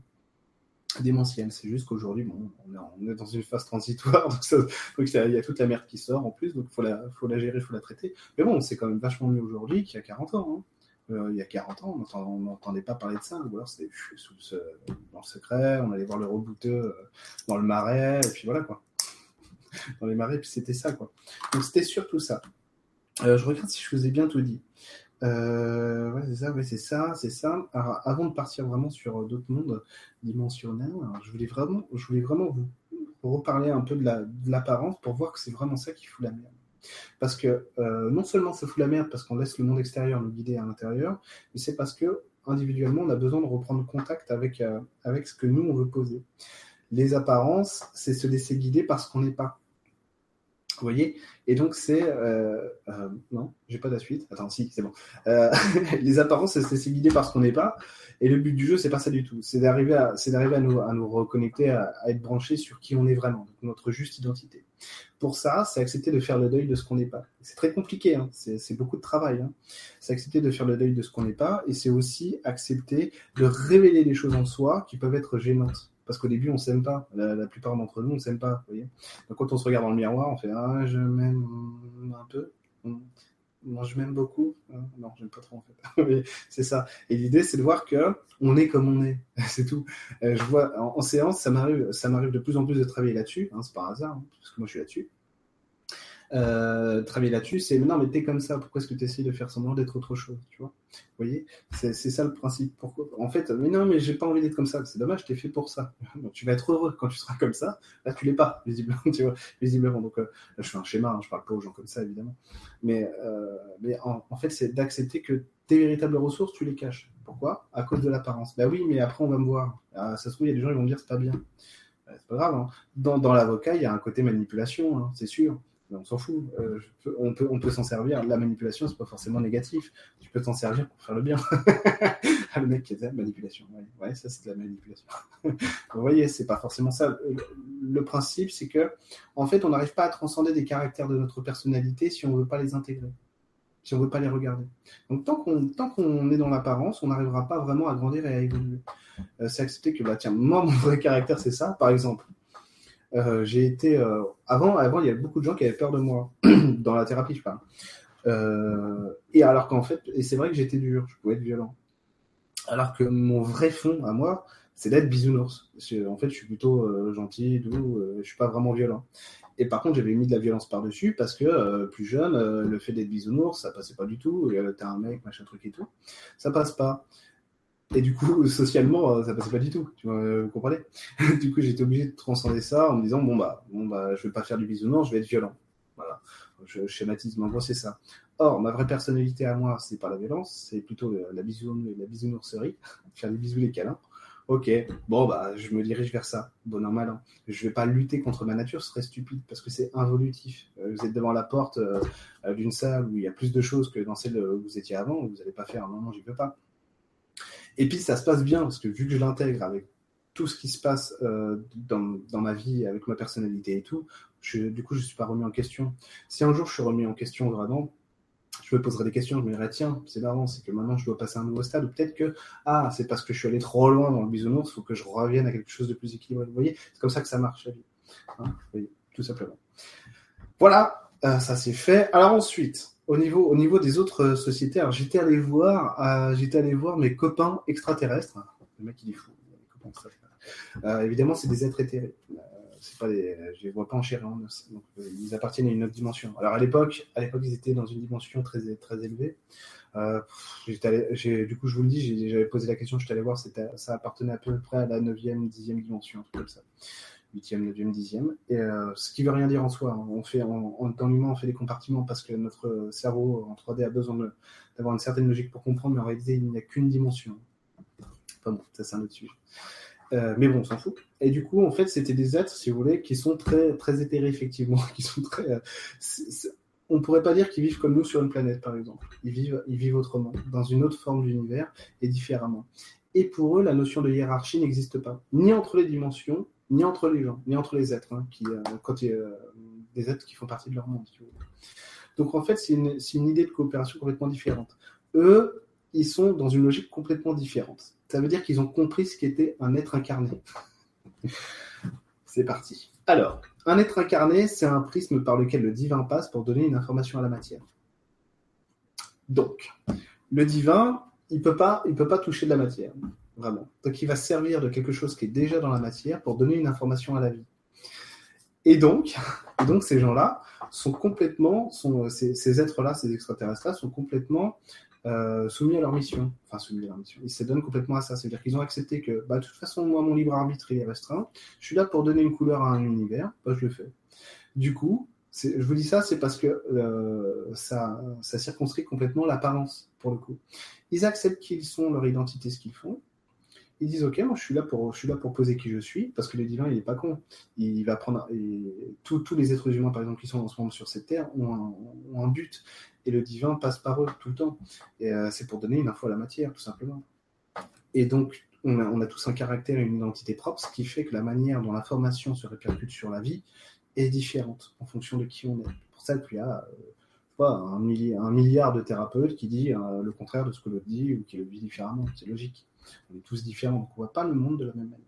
démentiel. C'est juste qu'aujourd'hui, bon, on, est, dans une phase transitoire, *laughs* donc, il y a toute la merde qui sort en plus, donc faut la, faut la gérer, faut la traiter. Mais bon, c'est quand même vachement mieux aujourd'hui qu'il y a 40 ans. Hein. Euh, il y a 40 ans, on n'entendait pas parler de ça, ou alors c'était sous dans le secret, on allait voir le rebouteux euh, dans le marais, et puis voilà quoi. Dans les marais, puis c'était ça quoi. Donc c'était surtout ça. Euh, je regarde si je vous ai bien tout dit. Euh, ouais, c'est ça, ouais, c'est ça, c'est ça. Avant de partir vraiment sur euh, d'autres mondes dimensionnels, je voulais vraiment, je voulais vraiment vous reparler un peu de l'apparence pour voir que c'est vraiment ça qui fout la merde. Parce que euh, non seulement ça fout la merde parce qu'on laisse le monde extérieur nous guider à l'intérieur, mais c'est parce que individuellement on a besoin de reprendre contact avec, avec ce que nous on veut poser. Les apparences, c'est se laisser guider parce qu'on n'est pas. Vous voyez Et donc, c'est. Euh, euh, non, j'ai pas de suite. Attends, si, c'est bon. Euh, *laughs* les apparences, c'est se guider par ce qu'on n'est pas. Et le but du jeu, c'est pas ça du tout. C'est d'arriver à, c'est d'arriver à nous, à nous reconnecter, à, être branché sur qui on est vraiment, notre juste identité. Pour ça, c'est accepter de faire le deuil de ce qu'on n'est pas. C'est très compliqué, hein. c'est beaucoup de travail. Hein. C'est accepter de faire le deuil de ce qu'on n'est pas, et c'est aussi accepter de révéler des choses en soi qui peuvent être gênantes parce qu'au début on s'aime pas. La, plupart d'entre nous on s'aime pas. Vous voyez quand on se regarde dans le miroir, on fait ah je m'aime un peu. Moi je m'aime beaucoup. Ah, non, j'aime pas trop en fait. *laughs* c'est ça. Et l'idée c'est de voir que on est comme on est. *laughs* c'est tout. Euh, je vois en, séance ça m'arrive, ça m'arrive de plus en plus de travailler là-dessus. Hein, c'est par hasard hein, parce que moi je suis là-dessus. Euh, travailler là-dessus, c'est non, mais t'es comme ça, pourquoi est-ce que tu essayes de faire semblant d'être autre chose, tu vois? Voyez? C'est ça le principe. Pourquoi? En fait, mais non, mais j'ai pas envie d'être comme ça, c'est dommage, t'es fait pour ça. *laughs* Donc, tu vas être heureux quand tu seras comme ça. Là, tu l'es pas, visiblement, *laughs* tu vois, visiblement. Donc, euh, je fais un schéma, hein, je parle pas aux gens comme ça, évidemment. Mais, euh, mais en, fait, c'est d'accepter que tes véritables ressources, tu les caches. Pourquoi? À cause de l'apparence. Bah oui, mais après on va me voir. Ah, ça se trouve, il y a des gens qui vont me dire c'est pas bien. Bah, c'est pas grave. Hein. Dans, dans l'avocat, il y a un côté manipulation, hein, c'est sûr. On s'en fout. Euh, on peut, s'en servir. La manipulation, c'est pas forcément négatif. Tu peux t'en servir pour faire le bien. *laughs* ah, le mec qui est la manipulation. Ouais, ça c'est de la manipulation. *laughs* Vous voyez, c'est pas forcément ça. Le principe, c'est que, en fait, on n'arrive pas à transcender des caractères de notre personnalité si on veut pas les intégrer si on veut pas les regarder. Donc tant qu'on tant qu'on est dans l'apparence, on n'arrivera pas vraiment à grandir et à évoluer. Euh, c'est accepter que bah tiens, moi mon vrai caractère c'est ça. Par exemple, euh, j'ai été euh, avant avant il y avait beaucoup de gens qui avaient peur de moi *clears throat* dans la thérapie je parle. et alors qu'en fait et c'est vrai que j'étais dur, je pouvais être violent. Alors que mon vrai fond à moi, c'est d'être bisounours. En fait, je suis plutôt gentil, doux, je suis pas vraiment violent. Et par contre, j'avais mis de la violence par-dessus parce que euh, plus jeune, euh, le fait d'être bisounours, ça passait pas du tout. Euh, T'es un mec, machin truc et tout. Ça passe pas. Et du coup, *laughs* socialement, ça passait pas du tout. Tu vois, vous comprenez *laughs* Du coup, j'étais obligé de transcender ça en me disant bon bah, bon bah, je vais pas faire du bisounours, je vais être violent. Voilà. Je schématise, mais en gros, c'est ça. Or, ma vraie personnalité à moi, c'est pas la violence, c'est plutôt la, bisounours, la bisounourserie, faire des bisous, les câlins. Ok, bon, bah, je me dirige vers ça. Bon an, mal an. Je vais pas lutter contre ma nature, ce serait stupide parce que c'est involutif. Euh, vous êtes devant la porte euh, d'une salle où il y a plus de choses que dans celle où vous étiez avant, vous n'allez pas faire non, non, j'y peux pas. Et puis, ça se passe bien parce que vu que je l'intègre avec tout ce qui se passe euh, dans, ma vie, avec ma personnalité et tout, du coup, je suis pas remis en question. Si un jour je suis remis en question vraiment, je me poserai des questions, je me dirais, tiens, c'est marrant, c'est que maintenant je dois passer à un nouveau stade, ou peut-être que, ah, c'est parce que je suis allé trop loin dans le bisounours, il faut que je revienne à quelque chose de plus équilibré. Vous voyez, c'est comme ça que ça marche la vie. Hein, tout simplement. Voilà, euh, ça c'est fait. Alors ensuite, au niveau, au niveau des autres euh, sociétés, j'étais allé voir, euh, j'étais allé voir mes copains extraterrestres. Le mec il est fou. Euh, évidemment, c'est des êtres éthérés c'est pas des, je les vois pas en chair en os. Donc, euh, ils appartiennent à une autre dimension. Alors à l'époque, à l'époque, ils étaient dans une dimension très très élevée. Euh, du coup, je vous le dis, j'avais posé la question, je suis allé voir, ça appartenait à peu près à la 9e, 10e dimension, un truc comme ça. 8e, 9e, 10e. Et euh, ce qui veut rien dire en soi. Hein. On fait, en, dans on fait des compartiments parce que notre cerveau en 3D a besoin d'avoir une certaine logique pour comprendre, mais en réalité, il n'y a qu'une dimension. Enfin bon, ça c'est un autre sujet. Euh, mais bon, on s'en fout. Et du coup, en fait, c'était des êtres, si vous voulez, qui sont très, très éthérés, effectivement. *laughs* Qui sont très, euh, on pourrait pas dire qu'ils vivent comme nous sur une planète, par exemple. Ils vivent, ils vivent autrement, dans une autre forme d'univers et différemment. Et pour eux, la notion de hiérarchie n'existe pas, ni entre les dimensions, ni entre les gens, ni entre les êtres, hein, euh, a des êtres qui font partie de leur monde. Donc en fait, c'est une, idée de coopération complètement différente. Eux, ils sont dans une logique complètement différente. Ça veut dire qu'ils ont compris ce qu'était un être incarné. c'est parti. Alors, un être incarné, c'est un prisme par lequel le divin passe pour donner une information à la matière. Donc, le divin, il il peut pas toucher de la matière, vraiment. Donc, il va servir de quelque chose qui est déjà dans la matière pour donner une information à la vie. Et donc, *laughs* donc ces gens-là sont complètement, sont, ces, ces êtres-là, ces extraterrestres-là, sont complètement euh, soumis à leur mission. Enfin, soumis à leur mission. Ils se donnent complètement à ça. C'est-à-dire qu'ils ont accepté que, bah, de toute façon, moi, mon libre arbitre est restreint. Je suis là pour donner une couleur à un univers. Bah, je le fais. Du coup, je vous dis ça, c'est parce que euh, ça, ça circonscrit complètement l'apparence, pour le coup. Ils acceptent qu'ils sont, leur identité, ce qu'ils font ils disent ok moi je suis là pour je suis là pour poser qui je suis parce que le divin il est pas con. Il va prendre tous, les êtres humains par exemple qui sont en ce moment sur cette terre ont un, ont un but. Et le divin passe par eux tout le temps. Et euh, c'est pour donner une info à la matière tout simplement. Et donc on a, tous un caractère et une identité propre ce qui fait que la manière dont l'information se répercute sur la vie est différente en fonction de qui on est. Pour ça qu'il y a euh, un, milliard, un milliard de thérapeutes qui dit euh, le contraire de ce que l'autre dit ou qui le vit différemment. C'est logique on est tous différents, on voit pas le monde de la même manière.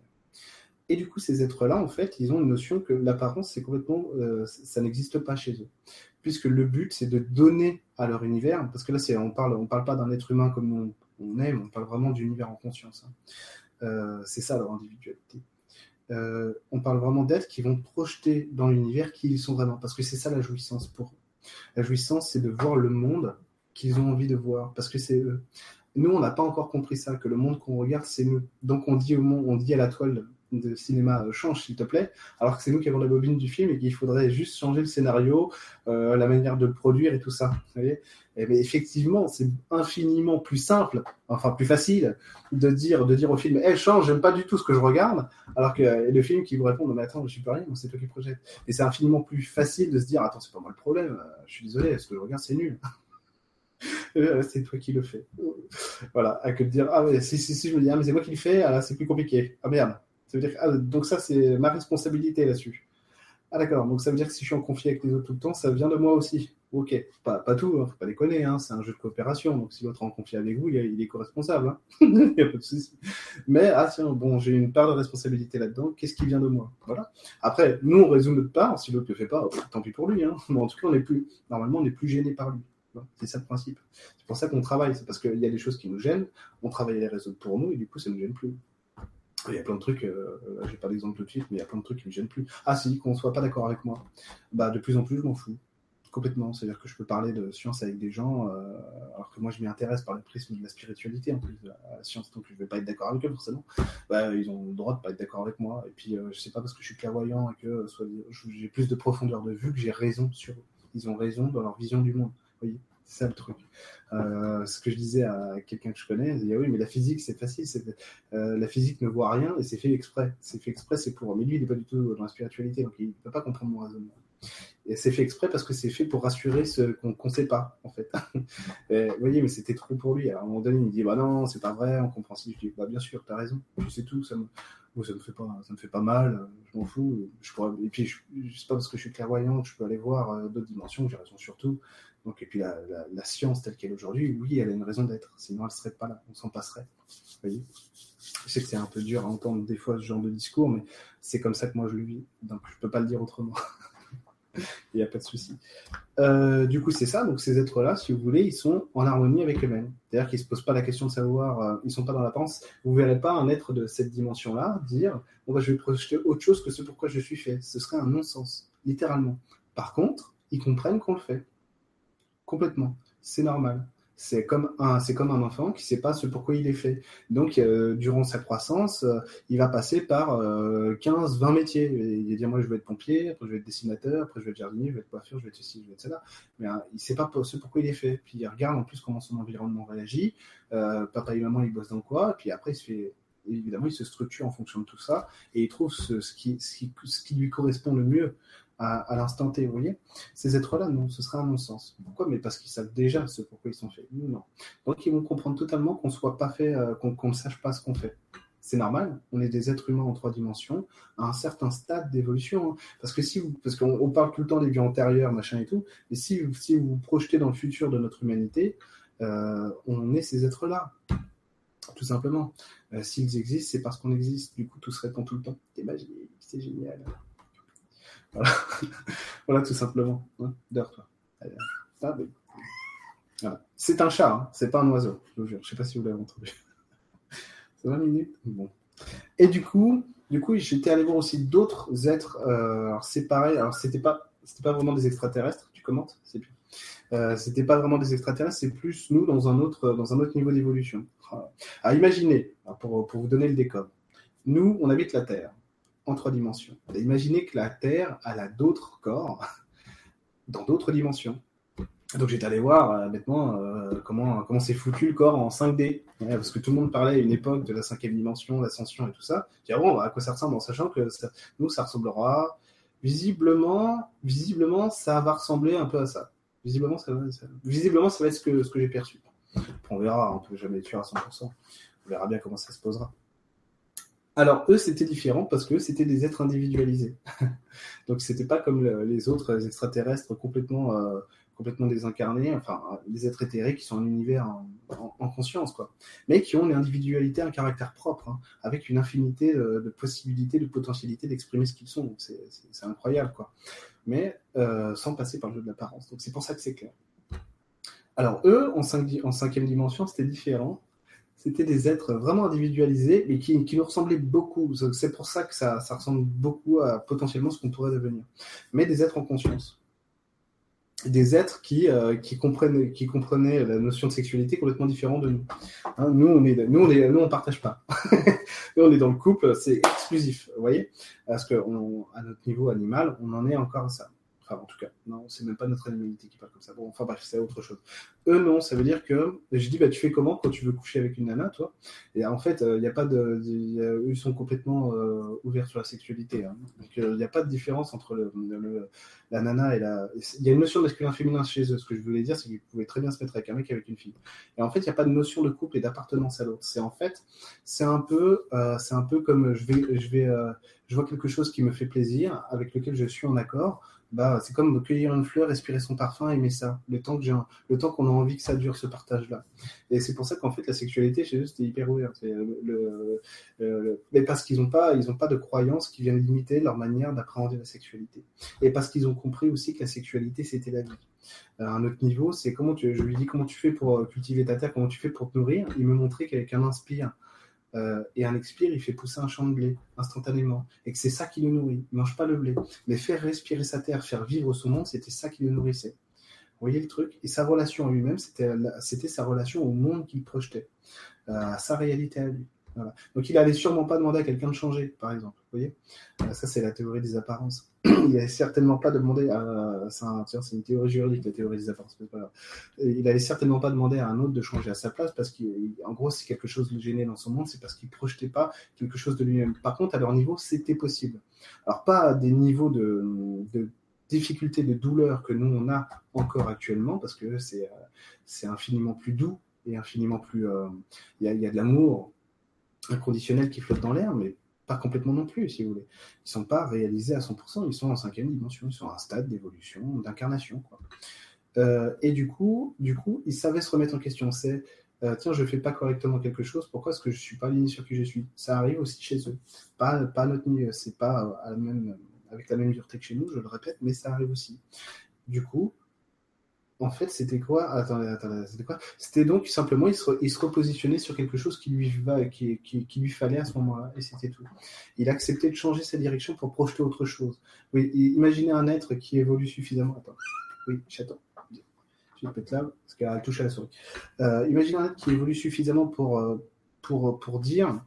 Et du coup, ces êtres-là, en fait, ils ont une notion que l'apparence, c'est complètement, euh, ça n'existe pas chez eux, puisque le but, c'est de donner à leur univers, parce que là, c'est, on parle, parle pas d'un être humain comme on, on aime, on parle vraiment d'univers en conscience. Hein. Euh, c'est ça leur individualité. Euh, on parle vraiment d'êtres qui vont projeter dans l'univers qui ils sont vraiment, parce que c'est ça la jouissance pour eux. La jouissance, c'est de voir le monde qu'ils ont envie de voir, parce que c'est eux. Nous, on n'a pas encore compris ça, que le monde qu'on regarde, c'est nous. Donc on dit au monde, on dit à la toile, de cinéma euh, change, s'il te plaît, alors que c'est nous qui avons la bobine du film et qu'il faudrait juste changer le scénario, euh, la manière de le produire et tout ça. Vous voyez effectivement, c'est infiniment plus simple, enfin plus facile, de dire, de dire au film, hey, change, j'aime pas du tout ce que je regarde, alors que euh, le film qui vous répond, mais attends, je suis pas rien, c'est toi qui projette. Et c'est infiniment plus facile de se dire, attends, c'est pas moi le problème, je suis désolé, ce que je regarde, c'est nul. C'est toi qui le fais. Voilà, à que de dire, ah mais si, si, je me dis, ah mais c'est moi qui le fais, ah, c'est plus compliqué. Ah merde. Ça veut dire, ah, donc ça, c'est ma responsabilité là-dessus. Ah d'accord, donc ça veut dire que si je suis en conflit avec les autres tout le temps, ça vient de moi aussi. Ok, pas, pas tout, hein, faut pas déconner, hein, c'est un jeu de coopération, donc si l'autre est en conflit avec vous, il, est co-responsable, hein. *laughs* il n'y a pas de souci. Mais, ah tiens, bon, j'ai une part de responsabilité là-dedans, qu'est-ce qui vient de moi? Voilà. Après, nous, on résume notre part, si l'autre ne le fait pas, tant pis pour lui, hein. en tout cas, on est plus, normalement, on est plus gêné par lui. C'est ça le principe. C'est pour ça qu'on travaille, c'est parce qu'il y a des choses qui nous gênent, on travaille les réseaux pour nous, et du coup, ça ne nous gêne plus. Il y a plein de trucs, euh, j'ai pas d'exemple tout de suite, mais il y a plein de trucs qui me gênent plus. Ah si, qu'on soit pas d'accord avec moi. Bah de plus en plus, je m'en fous. Complètement. C'est-à-dire que je peux parler de science avec des gens, euh, alors que moi je m'y intéresse par le prisme de la spiritualité en plus la science, donc je vais pas être d'accord avec eux forcément. Bah, ils ont le droit de pas être d'accord avec moi. Et puis euh, je sais pas parce que je suis clairvoyant et que j'ai plus de profondeur de vue que j'ai raison sur eux. Ils ont raison dans leur vision du monde. Voyez c'est ça le truc. Euh, ce que je disais à quelqu'un que je connais, il dit ah oui, mais la physique c'est facile, euh, la physique ne voit rien et c'est fait exprès. C'est fait exprès, c'est pour. Mais lui, il n'est pas du tout dans la spiritualité, donc il ne peut pas comprendre mon raisonnement. Et c'est fait exprès parce que c'est fait pour rassurer ce qu'on ne sait pas, en fait. *laughs* vous voyez, mais c'était trop pour lui. à un moment donné, il me dit bah non, c'est pas vrai, on comprend si. Je dis bah bien sûr, tu as raison, tu sais tout, ça me, ça me fait pas, ça me fait pas mal, je m'en fous. Et puis, je, je pas parce que je suis clairvoyant je peux aller voir euh, d'autres dimensions, j'ai raison sur tout. Donc, et puis la, science telle qu'elle est aujourd'hui, oui, elle a une raison d'être. Sinon, elle ne serait pas là. On s'en passerait. Vous voyez? Je sais que c'est un peu dur à entendre des fois ce genre de discours, mais c'est comme ça que moi je le vis. Donc, je ne peux pas le dire autrement. *laughs* Il n'y a pas de souci. Euh, du coup, c'est ça. Donc, ces êtres-là, si vous voulez, ils sont en harmonie avec eux-mêmes. C'est-à-dire qu'ils ne se posent pas la question de savoir, euh, ils ne sont pas dans la pensée. Vous ne verrez pas un être de cette dimension-là dire bon, bah, je vais projeter autre chose que ce pourquoi je suis fait. Ce serait un non-sens, littéralement. Par contre, ils comprennent qu'on le fait. Complètement. C'est normal. C'est comme un, comme un enfant qui ne sait pas ce pourquoi il est fait. Donc, euh, durant sa croissance, euh, il va passer par 15, euh, 20 métiers. il va dire, moi, je veux être pompier, après, je vais être dessinateur, après, je vais être jardinier, je vais être coiffeur, je vais être ceci, je vais être cela. Mais il ne sait pas ce pourquoi il est fait. Puis, il regarde en plus comment son environnement réagit. papa et maman, ils bossent dans quoi? Puis après, évidemment, il se structure en fonction de tout ça et il trouve ce, qui, ce, qui, ce qui, lui correspond le mieux à, l'instant T, vous voyez Ces êtres-là, non, ce serait un non-sens. Pourquoi? Mais parce qu'ils savent déjà ce pourquoi ils sont faits. Nous, non. Donc, ils vont comprendre totalement qu'on soit pas fait, euh, qu'on ne sache pas ce qu'on fait. C'est normal, on est des êtres humains en trois dimensions, à un certain stade d'évolution. Hein. Parce que si parce qu'on parle tout le temps des vies antérieures, machin et tout, mais si, si vous vous projetez dans le futur de notre humanité, euh, on est ces êtres-là tout simplement. Euh, s'ils existent, c'est parce qu'on existe. Du coup, tout se répond tout le temps. C'est magique, c'est génial. *laughs* Voilà, tout simplement. Hein toi C'est un chat, hein. c'est pas un oiseau, je vous jure. Je sais pas si vous l'avez entendu. *laughs* C'est 20 minutes? Bon. Et du coup, du coup j'étais allé voir aussi d'autres êtres. Euh, pareil. Alors, c'était pas, pas vraiment des extraterrestres. Tu commentes? C'est bien. Euh, c'était pas vraiment des extraterrestres, c'est plus nous dans un autre, dans un autre niveau d'évolution. Imaginez, pour, pour vous donner le décor, nous, on habite la Terre en trois dimensions. Imaginez que la Terre a d'autres corps *laughs* dans d'autres dimensions. Donc j'étais allé voir euh, bêtement euh, comment comment c'est foutu le corps en 5D, parce que tout le monde parlait à une époque de la cinquième dimension, l'ascension et tout ça. J'ai dit, bon, à quoi ça ressemble? En sachant que nous ça ressemblera visiblement visiblement ça va ressembler un peu à ça. Visiblement ça va, visiblement ça va être ce que ce que j'ai perçu. on verra, on peut jamais être sûr à 100%. On verra bien comment ça se posera. Alors eux, c'était différent parce que c'était des êtres individualisés. *laughs* Donc c'était pas comme les autres extraterrestres complètement, euh, complètement désincarnés, enfin les êtres éthérés qui sont un univers en, conscience, quoi. Mais qui ont une individualité, un caractère propre, hein, avec une infinité de, possibilités, de potentialités d'exprimer ce qu'ils sont. C'est incroyable, quoi. Mais euh, sans passer par le jeu de l'apparence. Donc c'est pour ça que c'est clair. Alors eux, en, en cinquième dimension, c'était différent c'était des êtres vraiment individualisés, mais qui, nous ressemblaient beaucoup. C'est pour ça que ça, ressemble beaucoup à potentiellement ce qu'on pourrait devenir. Mais des êtres en conscience. des êtres qui, euh, comprennent, qui comprenaient la notion de sexualité complètement différente de nous. Hein, nous, on est, partage pas. *laughs* nous, on est dans le couple, c'est exclusif, vous voyez Parce que à notre niveau animal, on en est encore à ça. Enfin, en tout cas, non, c'est même pas notre animalité qui parle comme ça. Bon, enfin bref, c'est autre chose. Eux, non, ça veut dire que je dis, bah, tu fais comment quand tu veux coucher avec une nana, toi? Et en fait, il euh, n'y a pas de. ils sont complètement euh, ouverts sur la sexualité. Hein. Donc, il n'y a pas de différence entre la nana et la. Il y a une notion de masculin féminin chez eux. Ce que je voulais dire, c'est qu'ils pouvaient très bien se mettre avec un mec et avec une fille. Et en fait, il n'y a pas de notion de couple et d'appartenance à l'autre. C'est en fait, c'est un peu, euh, un peu comme je vais, je vais, je vois quelque chose qui me fait plaisir, avec lequel je suis en accord bah, c'est comme cueillir une fleur, respirer son parfum, aimer ça. Le temps que j'ai, le temps qu'on a envie que ça dure, ce partage-là. Et c'est pour ça qu'en fait, la sexualité chez eux, c'était hyper ouvert. Le, le, mais parce qu'ils n'ont pas, ils pas de croyances qui viennent limiter leur manière d'appréhender la sexualité. Et parce qu'ils ont compris aussi que la sexualité, c'était la vie. À un autre niveau, c'est comment tu, je lui dis comment tu fais pour cultiver ta terre, comment tu fais pour te nourrir? Il me montrait qu'avec un inspire, euh, et un expire, il fait pousser un champ de blé instantanément. Et que c'est ça qui le nourrit. Il mange pas le blé. Mais faire respirer sa terre, faire vivre son monde, c'était ça qui le nourrissait. Vous voyez le truc? Et sa relation à lui-même, c'était sa relation au monde qu'il projetait, euh, à sa réalité à lui. Donc il n'allait sûrement pas demander à quelqu'un de changer, par exemple. Vous voyez euh, Ça, c'est la théorie des apparences. *clears throat* il n'allait certainement pas demander à. C'est une théorie juridique, la théorie des apparences. Il n'allait certainement pas demander à un autre de changer à sa place parce qu'en gros, si quelque chose le gênait dans son monde, c'est parce qu'il ne projetait pas quelque chose de lui-même. Par contre, à leur niveau, c'était possible. Alors, pas à des niveaux de, difficulté, de douleur que nous, on a encore actuellement, parce que c'est infiniment plus doux et infiniment plus. Euh, il y, a de l'amour, inconditionnels qui flottent dans l'air, mais pas complètement non plus, si vous voulez. Ils ne sont pas réalisés à 100%, ils sont en cinquième dimension, ils sont à un stade d'évolution, d'incarnation. Euh, et du coup, du coup, ils savaient se remettre en question. C'est, euh, tiens, je ne fais pas correctement quelque chose, pourquoi est-ce que je ne suis pas aligné sur qui je suis? Ça arrive aussi chez eux. Pas, pas notre niveau, c'est pas à la même, avec la même dureté que chez nous, je le répète, mais ça arrive aussi. Du coup, en fait, c'était quoi? Attendez, attendez, c'était quoi? C'était donc simplement, il se, repositionnait sur quelque chose qui lui, fallait à ce moment-là, et c'était tout. Il acceptait de changer sa direction pour projeter autre chose. Oui, imaginez un être qui évolue suffisamment. Attends, oui, j'attends. Je peut-être là, parce qu'elle touche à la souris. Euh, imaginez un être qui évolue suffisamment pour, euh, pour, pour dire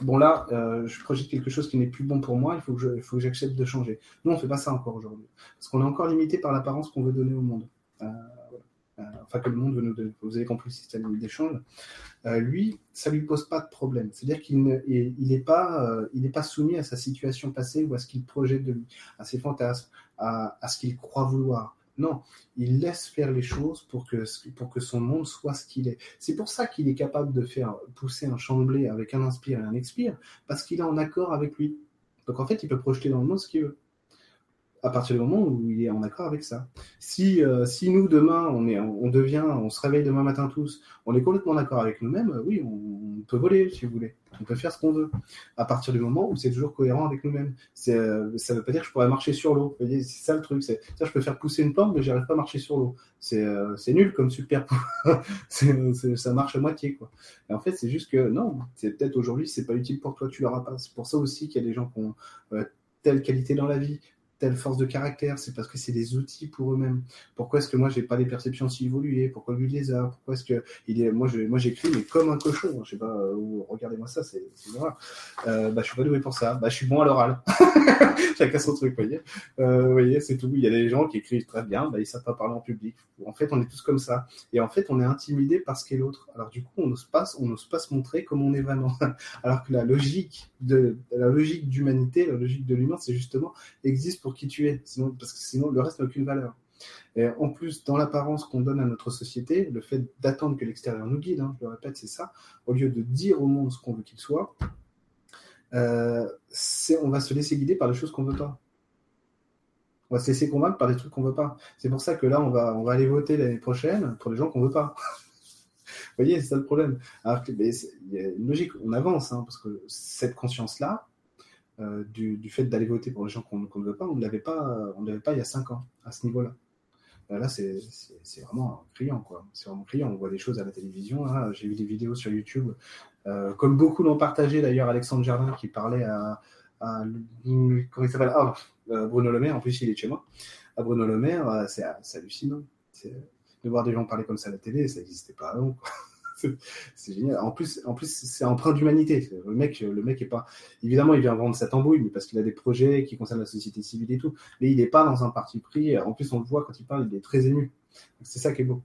bon là, euh, je projette quelque chose qui n'est plus bon pour moi, il faut que j'accepte de changer. Nous, on ne fait pas ça encore aujourd'hui. Parce qu'on est encore limité par l'apparence qu'on veut donner au monde. Euh, euh, enfin que le monde veut nous donner. Vous avez compris le système d'échange. Euh, lui, ça lui pose pas de problème. C'est-à-dire qu'il n'est pas, il pas soumis à sa situation passée ou à ce qu'il projette de lui, à ses fantasmes, à, ce qu'il croit vouloir. Non, il laisse faire les choses pour que, pour que son monde soit ce qu'il est. C'est pour ça qu'il est capable de faire pousser un champ de blé avec un inspire et un expire, parce qu'il est en accord avec lui. Donc en fait, il peut projeter dans le monde ce qu'il veut à partir du moment où il est en accord avec ça. Si, euh, si nous, demain, on, est, on devient, on se réveille demain matin tous, on est complètement d'accord avec nous-mêmes, euh, oui, on, peut voler, si vous voulez. On peut faire ce qu'on veut. À partir du moment où c'est toujours cohérent avec nous-mêmes. Euh, ça ne veut pas dire que je pourrais marcher sur l'eau. C'est ça le truc. Ça, je peux faire pousser une plante, mais j'arrive pas à marcher sur l'eau. C'est nul comme super. *laughs* ça marche à moitié, quoi. Et en fait, c'est juste que non, c'est peut-être aujourd'hui, c'est pas utile pour toi, tu l'auras pas. C'est pour ça aussi qu'il y a des gens qui ont telle qualité dans la vie, telle force de caractère, c'est parce que c'est des outils pour eux-mêmes. Pourquoi est-ce que moi j'ai pas des perceptions si évoluées? Pourquoi lui les a? Pourquoi est-ce que moi je j'écris mais comme un cochon, je sais pas regardez-moi ça, c'est c'est euh, bah je suis pas doué pour ça. Bah je suis bon à l'oral. *laughs* Chacun son truc, vous voyez. Euh, vous voyez, c'est tout. Il y a des gens qui écrivent très bien, bah ils savent pas parler en public. En fait, on est tous comme ça et en fait, on est intimidé par ce qu'est l'autre. Alors du coup, on n'ose pas pas se montrer comme on est vraiment. *laughs* Alors que la logique de la logique d'humanité, la logique de l'humain, c'est justement existe pour qui tu es, sinon, parce que sinon le reste n'a aucune valeur. Et en plus, dans l'apparence qu'on donne à notre société, le fait d'attendre que l'extérieur nous guide, hein, je le répète, c'est ça, au lieu de dire au monde ce qu'on veut qu'il soit, euh, on va se laisser guider par les choses qu'on veut pas. On va se laisser convaincre par des trucs qu'on veut pas. C'est pour ça que là, on va, on va aller voter l'année prochaine pour les gens qu'on veut pas. *laughs* Vous voyez, c'est ça le problème. Alors il y a une logique, on avance, hein, parce que cette conscience-là, euh, du, fait d'aller voter pour les gens qu'on ne veut pas, on ne l'avait pas, on pas il y a cinq ans à ce niveau-là. Euh, là, c'est vraiment criant, quoi. C'est vraiment criant. On voit des choses à la télévision. J'ai vu des vidéos sur YouTube, euh, comme beaucoup l'ont partagé d'ailleurs. Alexandre Jardin qui parlait à, comment il s'appelle? Ah, Bruno Le Maire. En plus, il est chez moi. à Bruno Le Maire, c'est hallucinant. De voir des gens parler comme ça à la télé, ça n'existait pas avant. *laughs* c'est génial. En plus, en plus, c'est empreint d'humanité. Le mec, le mec est pas. Évidemment, il vient vendre sa tambouille, mais parce qu'il a des projets qui concernent la société civile et tout. Mais il n'est pas dans un parti pris. En plus, on le voit quand il parle, il est très ému. C'est ça qui est beau.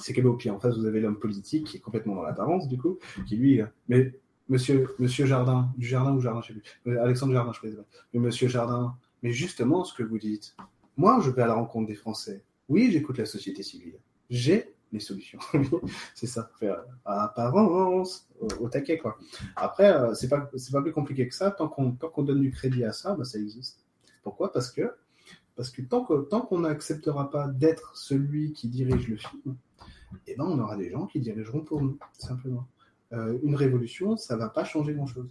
C'est qui est beau. Puis en face, vous avez l'homme politique qui est complètement dans l'apparence, du coup, qui lui, mais Monsieur, Monsieur Jardin, du Jardin ou Jardin, je sais plus. Euh, Alexandre Jardin, je crois. Mais Monsieur Jardin, mais justement, ce que vous dites, moi, je vais à la rencontre des Français. Oui, j'écoute la société civile. J'ai les solutions. *laughs* c'est ça, faire apparence au, taquet quoi. Après, euh, c'est pas c'est pas plus compliqué que ça. Tant qu'on tant qu'on donne du crédit à ça, bah, ça existe. Pourquoi? Parce que parce que tant que tant qu'on n'acceptera pas d'être celui qui dirige le film, eh ben on aura des gens qui dirigeront pour nous simplement. Euh, une révolution, ça va pas changer grand chose.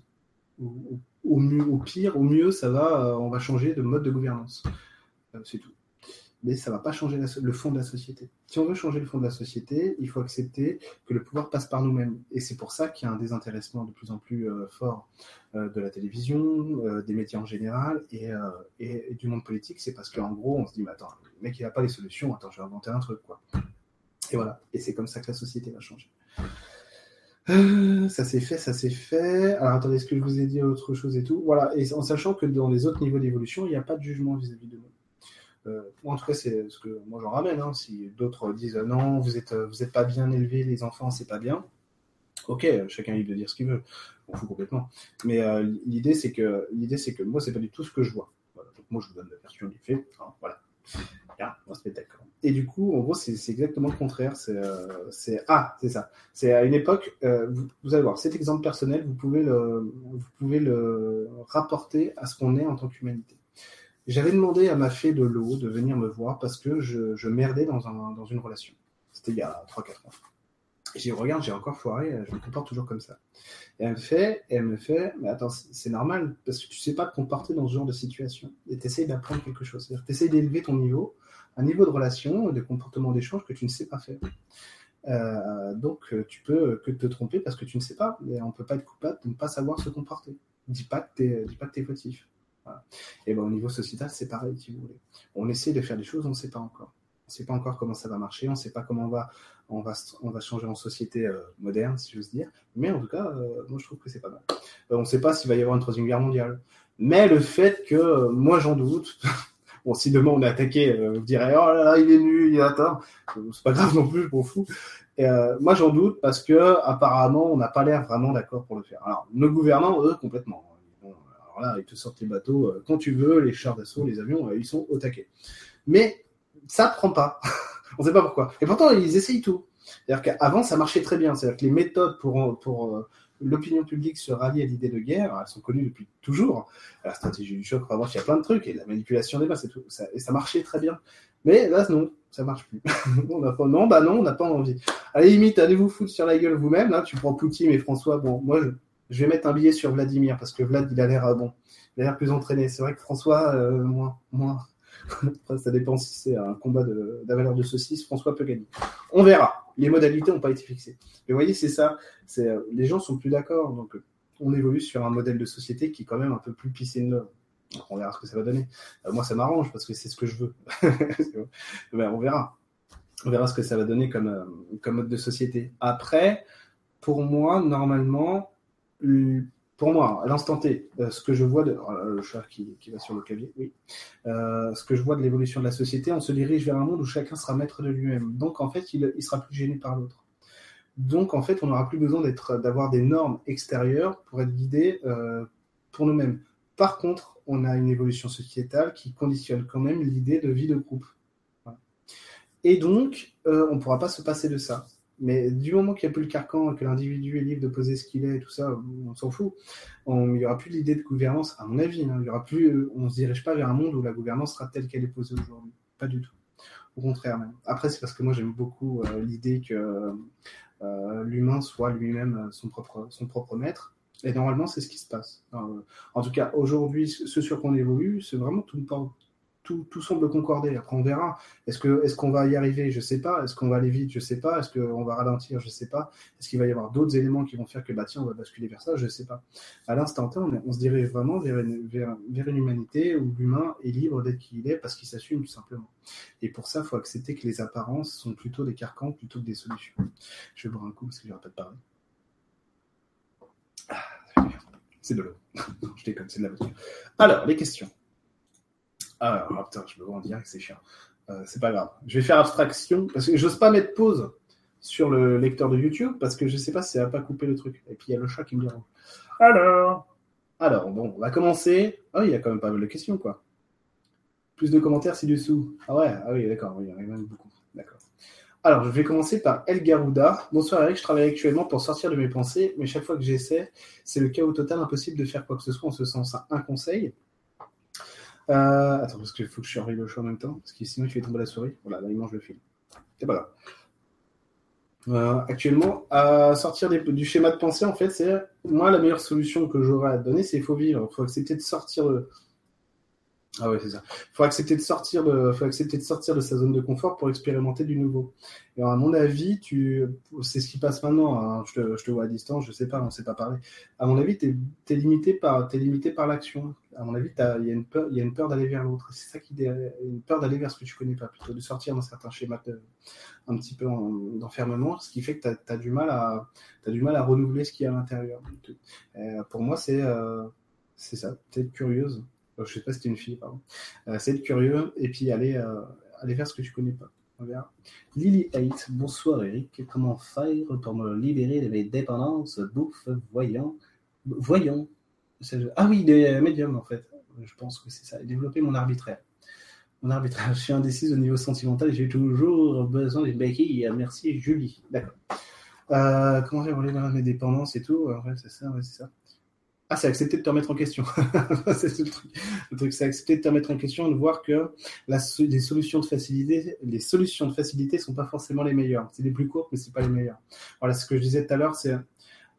Au, mieux, au pire, au mieux, ça va, euh, on va changer de mode de gouvernance. c'est tout mais ça ne va pas changer le fond de la société. Si on veut changer le fond de la société, il faut accepter que le pouvoir passe par nous-mêmes. Et c'est pour ça qu'il y a un désintéressement de plus en plus euh, fort euh, de la télévision, euh, des médias en général et, du monde politique. C'est parce qu'en gros, on se dit, mais attends, le mec, il n'a pas les solutions, attends, je vais inventer un truc. quoi. Et voilà. Et c'est comme ça que la société va changer. ça s'est fait, ça s'est fait. Alors attendez, est-ce que je vous ai dit autre chose et tout? Voilà, et en sachant que dans les autres niveaux d'évolution, il n'y a pas de jugement vis-à-vis de nous. Euh, en tout cas, c'est ce que moi j'en ramène. Hein. Si d'autres disent euh, non, vous êtes, euh, vous êtes pas bien élevé, les enfants, c'est pas bien. Ok, chacun est libre de dire ce qu'il veut. On fout complètement. Mais l'idée, c'est que l'idée, c'est que moi, c'est pas du tout ce que je vois. Donc moi, je vous donne la version du fait. Hein, voilà. on se met d'accord. Et du coup, en gros, c'est exactement le contraire. C'est ah, c'est ça. C'est à une époque. Vous, vous, allez voir, cet exemple personnel, vous pouvez le, vous pouvez le rapporter à ce qu'on est en tant qu'humanité. J'avais demandé à ma fée de l'eau de venir me voir parce que je, merdais dans, un, dans une relation. C'était il y a 3-4 ans. Et j'ai regarde, j'ai encore foiré, je me comporte toujours comme ça. Et elle me fait, elle me fait, mais attends, c'est normal, parce que tu sais pas te comporter dans ce genre de situation. Et tu d'apprendre quelque chose. C'est-à-dire d'élever ton niveau, un niveau de relation, de comportement d'échange que tu ne sais pas faire. Euh, donc, tu peux que te tromper parce que tu ne sais pas. Et on peut pas être coupable de ne pas savoir se comporter. Dis pas que tu dis pas que es fautif. Et ben, au niveau sociétal, c'est pareil, si vous voulez. On essaie de faire des choses, on ne sait pas encore. On ne sait pas encore comment ça va marcher, on ne sait pas comment on va, on va, on va changer en société euh, moderne, si j'ose dire. Mais en tout cas, euh, moi, je trouve que c'est pas mal. Euh, on ne sait pas s'il va y avoir une troisième guerre mondiale. Mais le fait que, moi, j'en doute. *laughs* bon, si demain on est attaqué, vous direz, oh là là, il est nu, il est atteint. C'est pas grave non plus, je m'en fous. Moi, j'en doute parce que, apparemment, on n'a pas l'air vraiment d'accord pour le faire. Alors, nos gouvernants, eux, complètement alors là, ils te sortent les bateaux euh, quand tu veux, les chars d'assaut, les avions, euh, ils sont au taquet. Mais ça prend pas. *laughs* On ne sait pas pourquoi. Et pourtant, ils essayent tout. C'est-à-dire qu'avant, ça marchait très bien. C'est-à-dire que les méthodes pour, pour euh, l'opinion publique se rallier à l'idée de guerre, elles sont connues depuis toujours. La stratégie du choc, vraiment, il y a plein de trucs, et la manipulation des masses, et tout. Ça, et ça marchait très bien. Mais là, non, ça marche plus. *laughs* on non, bah non, on n'a pas envie. À la limite, allez vous foutre sur la gueule vous-même. Tu prends Poutine et François. Bon, moi, je, je vais mettre un billet sur Vladimir parce que Vlad, il a l'air euh, bon, il a l'air plus entraîné. C'est vrai que François, euh, moins, moins. *laughs* ça dépend si c'est un combat de, la valeur de saucisse. François peut gagner. On verra. Les modalités n'ont pas été fixées. Mais vous voyez, c'est ça. Euh, les gens sont plus d'accord. Donc, on évolue sur un modèle de société qui est quand même un peu plus pissé de l'homme. On verra ce que ça va donner. moi, ça m'arrange parce que c'est ce que je veux. *laughs* on verra. On verra ce que ça va donner comme, comme mode de société. Après, pour moi, normalement, pour moi, à l'instant T, euh, ce que je vois de euh, le chat qui, va sur le clavier, oui, euh, ce que je vois de l'évolution de la société, on se dirige vers un monde où chacun sera maître de lui-même. Donc en fait, il, il sera plus gêné par l'autre. Donc en fait, on n'aura plus besoin d'être, d'avoir des normes extérieures pour être guidé pour nous-mêmes. Par contre, on a une évolution sociétale qui conditionne quand même l'idée de vie de groupe. Et donc, on ne pourra pas se passer de ça. Mais du moment qu'il n'y a plus le carcan que l'individu est libre de poser ce qu'il est tout ça, on s'en fout. il n'y aura plus l'idée de gouvernance, à mon avis. Hein. il aura plus, on ne se dirige pas vers un monde où la gouvernance sera telle qu'elle est posée aujourd'hui. Pas du tout. Au contraire même. Après, c'est parce que moi j'aime beaucoup euh, l'idée que euh, l'humain soit lui-même son propre, son propre maître. Et normalement, c'est ce qui se passe. en tout cas, aujourd'hui, ce sur quoi on évolue, c'est vraiment tout, tout, semble concorder. Après, on verra. Est-ce que est-ce qu'on va y arriver? Je sais pas. Est-ce qu'on va aller vite? Je sais pas. Est-ce qu'on va ralentir? Je sais pas. Est-ce qu'il va y avoir d'autres éléments qui vont faire que bah tiens, on va basculer vers ça? Je sais pas. À l'instant T, on, se dirige vraiment vers une, humanité où l'humain est libre d'être qui il est parce qu'il s'assume tout simplement. Et pour ça, il faut accepter que les apparences sont plutôt des carcans plutôt que des solutions. Je vais boire un coup parce que je pas de parler. Ah, c'est de l'eau. *laughs* je déconne, c'est de la voiture. Alors, les questions. Ah, oh, putain, je me vois en direct, c'est chiant. Euh, c'est pas grave. Je vais faire abstraction parce que j'ose pas mettre pause sur le lecteur de YouTube parce que je sais pas si ça va pas couper le truc. Et puis il y a le chat qui me dérange. Alors, alors bon, on va commencer. oh, il y a quand même pas mal de questions quoi. Plus de commentaires ci-dessous. Ah ouais, ah oui, d'accord, oui, il y en a même beaucoup. D'accord. Alors, je vais commencer par El Garouda. Bonsoir Eric, je travaille actuellement pour sortir de mes pensées, mais chaque fois que j'essaie, c'est le chaos total, impossible de faire quoi que ce soit en ce sens. Un conseil euh, Attends, parce qu'il faut que je surveille le chat en même temps, parce que sinon il fait tomber la souris. Voilà, là il mange le fil. C'est pas grave. Euh, actuellement, à sortir du schéma de pensée, en fait, c'est moi la meilleure solution que j'aurais à donner, c'est il faut vivre. Il faut accepter de sortir de, ah ouais, c'est ça. Faut accepter de sortir de, faut accepter de sortir de sa zone de confort pour expérimenter du nouveau. Et à mon avis, tu, c'est ce qui passe maintenant. Hein. Je, te, je, te, vois à distance, je sais pas, on sait pas parler. À mon avis, tu es, limité par, es limité par l'action. À mon avis, il y a une peur, il y a une peur d'aller vers l'autre. C'est ça qui, une peur d'aller vers ce que tu connais pas, plutôt de sortir dans certains schémas de, un petit peu d'enfermement, ce qui fait que tu as, du mal à, as du mal à renouveler ce qu'il y a à l'intérieur. Euh, pour moi, c'est, euh, c'est ça. Peut-être curieuse je sais pas si c'était une fille, pardon. Euh, c'est être curieux et puis aller, euh, aller faire ce que tu connais pas. On verra. Lily 8, bonsoir Eric. Comment faire pour me libérer de mes dépendances? Bouffe, voyons. Voyons. Ah oui, des médiums en fait. Je pense que c'est ça. Développer mon arbitraire. Mon arbitraire. *laughs* Je suis indécise au niveau sentimental j'ai toujours besoin d'une béquille. Merci Julie. D'accord. Euh, comment faire pour libérer mes dépendances et tout? C'est ça, ouais, c'est ça. Ah, c'est accepter de te remettre en question. *laughs* c'est le truc. C'est accepter de te remettre en question et de voir que les solutions de facilité, les solutions de facilité sont pas forcément les meilleures. C'est les plus courtes, mais c'est pas les meilleures. Voilà, ce que je disais tout à l'heure, c'est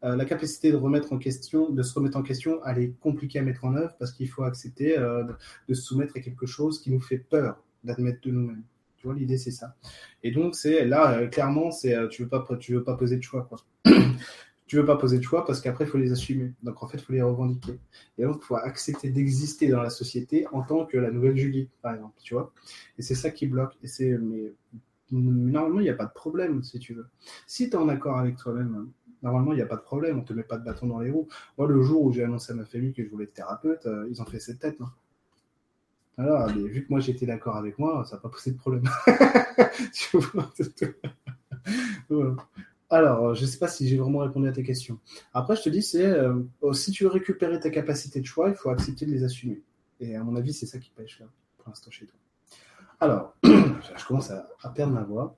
euh, la capacité de remettre en question, de se remettre en question, elle est compliquée à mettre en œuvre parce qu'il faut accepter euh, de, se soumettre à quelque chose qui nous fait peur d'admettre de nous-mêmes. Tu vois, l'idée c'est ça. Et donc c'est là euh, clairement, c'est tu veux pas, tu veux pas poser de choix *clears throat* tu veux pas poser de choix parce qu'après, il faut les assumer. Donc, en fait, il faut les revendiquer. Et donc, il faut accepter d'exister dans la société en tant que la nouvelle Julie, par exemple, tu vois. Et c'est ça qui bloque. Et c'est, mais, normalement, il n'y a pas de problème, si tu veux. Si tu es en accord avec toi-même, normalement, il n'y a pas de problème. On te met pas de bâton dans les roues. Moi, le jour où j'ai annoncé à ma famille que je voulais être thérapeute, euh, ils ont fait cette tête. Hein. Alors, mais vu que moi j'étais d'accord avec moi, ça n'a pas posé de problème. *laughs* tu vois *laughs* voilà. Alors, je ne sais pas si j'ai vraiment répondu à tes questions. Après, je te dis, c'est euh, si tu veux récupérer ta capacité de choix, il faut accepter de les assumer. Et à mon avis, c'est ça qui pêche là, pour l'instant chez toi. Alors, *clears throat* je commence à, perdre ma voix.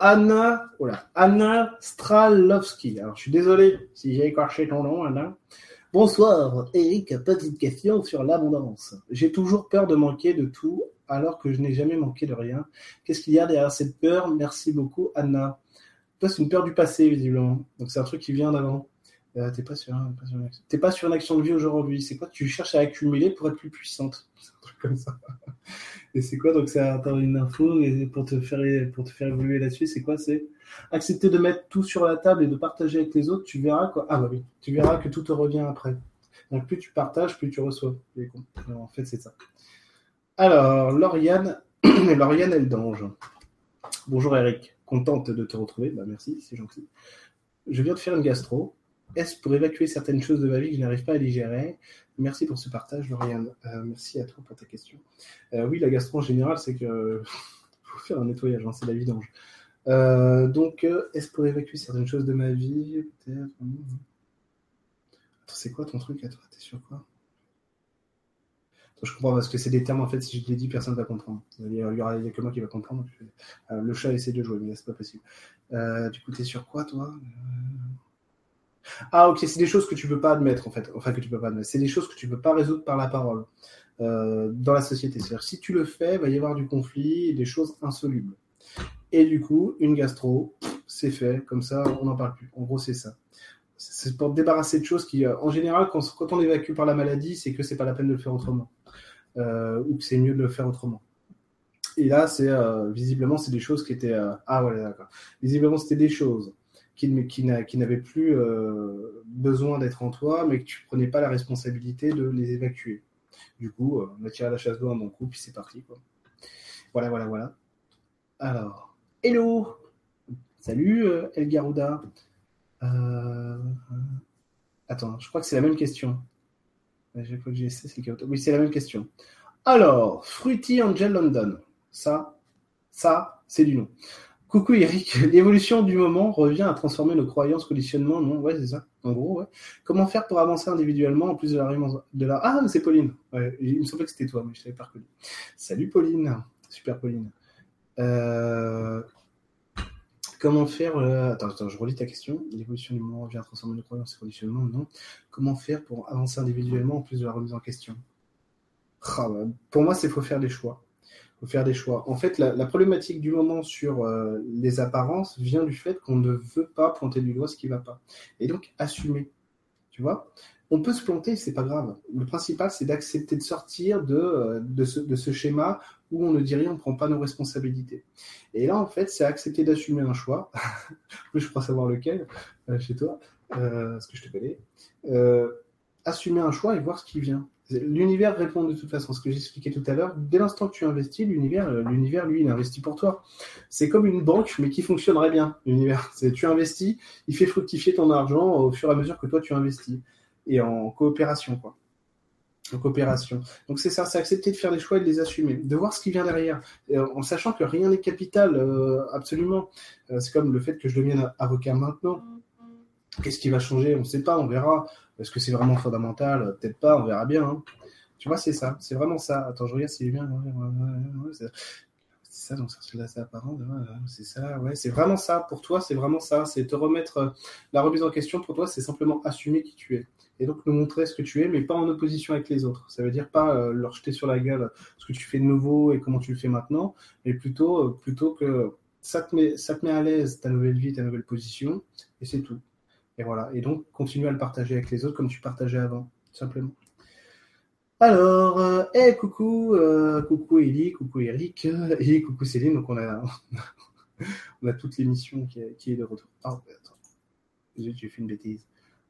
Anna, voilà, Anna Stralovski. Alors, je suis désolé si j'ai écorché ton nom, Anna. Bonsoir, Eric. Petite question sur l'abondance. J'ai toujours peur de manquer de tout alors que je n'ai jamais manqué de rien. Qu'est-ce qu'il y a derrière cette peur? Merci beaucoup, Anna. Toi, c'est une peur du passé, visiblement. Donc, c'est un truc qui vient d'avant. Euh, t'es pas sur, une... action de vie aujourd'hui. C'est quoi Tu cherches à accumuler pour être plus puissante? *laughs* C'est un truc comme ça. Et c'est quoi? Donc, c'est attendre une info pour te faire, pour te faire évoluer là-dessus, c'est quoi? C'est accepter de mettre tout sur la table et de partager avec les autres. Tu verras quoi? Ah bah oui. Tu verras que tout te revient après. Donc, plus tu partages, plus tu reçois. en fait, c'est ça. Alors, Lauriane, *clears throat* Lauriane Eldange. Bonjour Eric contente de te retrouver. Bah, merci, c'est gentil. Je viens de faire une gastro. Est-ce pour évacuer certaines choses de ma vie que je n'arrive pas à digérer? Merci pour ce partage, Lauriane. Euh, merci à toi pour ta question. Euh, oui, la gastro en général, c'est que *laughs* faut faire un nettoyage, hein, c'est la vidange. Euh, donc, est-ce pour évacuer certaines choses de ma vie? Peut-être. Attends, c'est quoi ton truc à toi? T'es sur quoi? Je comprends parce que c'est des termes, en fait, si je les dis, personne ne va comprendre. Il y, aura, que moi qui va comprendre. Euh, le chat essaie de jouer, mais c'est pas possible. Euh, du coup, t'es sur quoi, toi? Euh Ah, ok, c'est des choses que tu peux pas admettre, en fait. Enfin, que tu peux pas admettre. C'est des choses que tu peux pas résoudre par la parole dans la société. C'est-à-dire, si tu le fais, il va y avoir du conflit des choses insolubles. Et du coup, une gastro, c'est fait, comme ça, on n'en parle plus. En gros, c'est ça c'est pour te débarrasser de choses qui, en général, quand, quand, on évacue par la maladie, c'est que c'est pas la peine de le faire autrement. ou que c'est mieux de le faire autrement. Et là, c'est visiblement, c'est des choses qui étaient. ah ouais, d'accord. Visiblement, c'était des choses qui, qui n'avaient plus besoin d'être en toi, mais que tu prenais pas la responsabilité de les évacuer. Du coup, on a tiré la chasse d'eau à mon coup, puis c'est parti. Quoi. Voilà, voilà, voilà. Alors, hello Salut euh, El Garuda. Euh, attends, je crois que c'est la même question. J'ai que j'ai c'est Oui, c'est la même question. Alors, Fruity Angel London. Ça, ça, c'est du nom. Coucou Eric, *laughs* l'évolution du moment revient à transformer nos croyances, conditionnements, non? Ouais, c'est ça, en gros, ouais. Comment faire pour avancer individuellement en plus de la... De la... Ah, c'est Pauline. il me semblait que c'était toi, mais je ne t'avais pas reconnu. Salut Pauline. Super Pauline. Euh, comment faire euh, attends, attends, je relis ta question. L'évolution du moment vient transformer nos croyances conditionnements Non. Comment faire pour avancer individuellement en plus de la remise en question? Ah, bah, Pour moi, c'est faut faire des choix. faut faire des choix. En fait, la, problématique du moment sur euh, les apparences vient du fait qu'on ne veut pas pointer du doigt ce qui ne va pas. Et donc, assumer. Tu vois? On peut se planter, c'est pas grave. Le principal, c'est d'accepter de sortir de, euh, de, ce, schéma où on ne dit rien, on prend pas nos responsabilités. Et là, en fait, c'est accepter d'assumer un choix. *laughs* je crois savoir lequel euh, chez toi, euh, parce que je te connais. assumer un choix et voir ce qui vient. L'univers répond de toute façon. Ce que j'expliquais tout à l'heure, dès l'instant que tu investis, l'univers, l'univers, lui, il investit pour toi. C'est comme une banque, mais qui fonctionnerait bien. L'univers, *laughs* tu investis, il fait fructifier ton argent au fur et à mesure que toi tu investis et en coopération, quoi. Coopération. Donc c'est ça, c'est accepter de faire des choix et de les assumer, de voir ce qui vient derrière, en sachant que rien n'est capital, euh, absolument. Euh, c'est comme le fait que je devienne avocat maintenant. Qu'est-ce qui va changer? On ne sait pas, on verra. Est-ce que c'est vraiment fondamental? Peut-être pas, on verra bien. Hein. Tu vois, c'est ça, c'est vraiment ça. Attends, je regarde s'il est bien. c'est ça, donc là, c'est apparent. C'est ça, ouais, c'est vraiment ça. Pour toi, c'est vraiment ça. C'est te remettre euh, la remise en question. Pour toi, c'est simplement assumer qui tu es et donc nous montrer ce que tu es, mais pas en opposition avec les autres. Ça veut dire pas euh, leur jeter sur la gueule ce que tu fais de nouveau et comment tu le fais maintenant, mais plutôt, euh, plutôt que ça te, met, ça te met à l'aise ta nouvelle vie, ta nouvelle position, et c'est tout. Et voilà. Et donc, continue à le partager avec les autres comme tu partageais avant, simplement. Alors, euh, hey, coucou, coucou Eli, coucou Eric, et coucou Céline. Donc, on a, *laughs* on a toute l'émission qui, qui, est de retour. Ah, attends, j'ai fait une bêtise.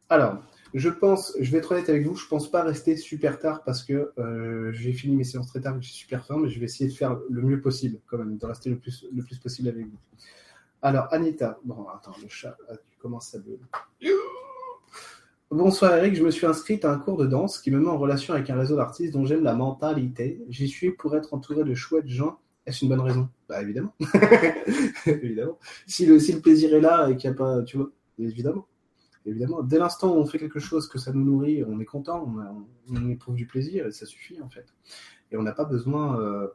Alors, je pense, je vais être honnête avec vous, je pense pas rester super tard parce que euh, j'ai fini mes séances très tard, je suis super fort, mais je vais essayer de faire le mieux possible quand même, de rester le plus, le plus possible avec vous. Alors, Anita, bon, attends, le chat, tu commences à Bonsoir Eric, je me suis inscrite à un cours de danse qui me met en relation avec un réseau d'artistes dont j'aime la mentalité. J'y suis pour être entouré de chouettes gens. Est-ce une bonne raison? Bah évidemment. *laughs* évidemment. Si le, si le plaisir est là et qu'il n'y a pas, tu vois, évidemment évidemment, dès l'instant où on fait quelque chose que ça nous nourrit, on est content, on, éprouve du plaisir et ça suffit en fait. Et on n'a pas besoin, euh,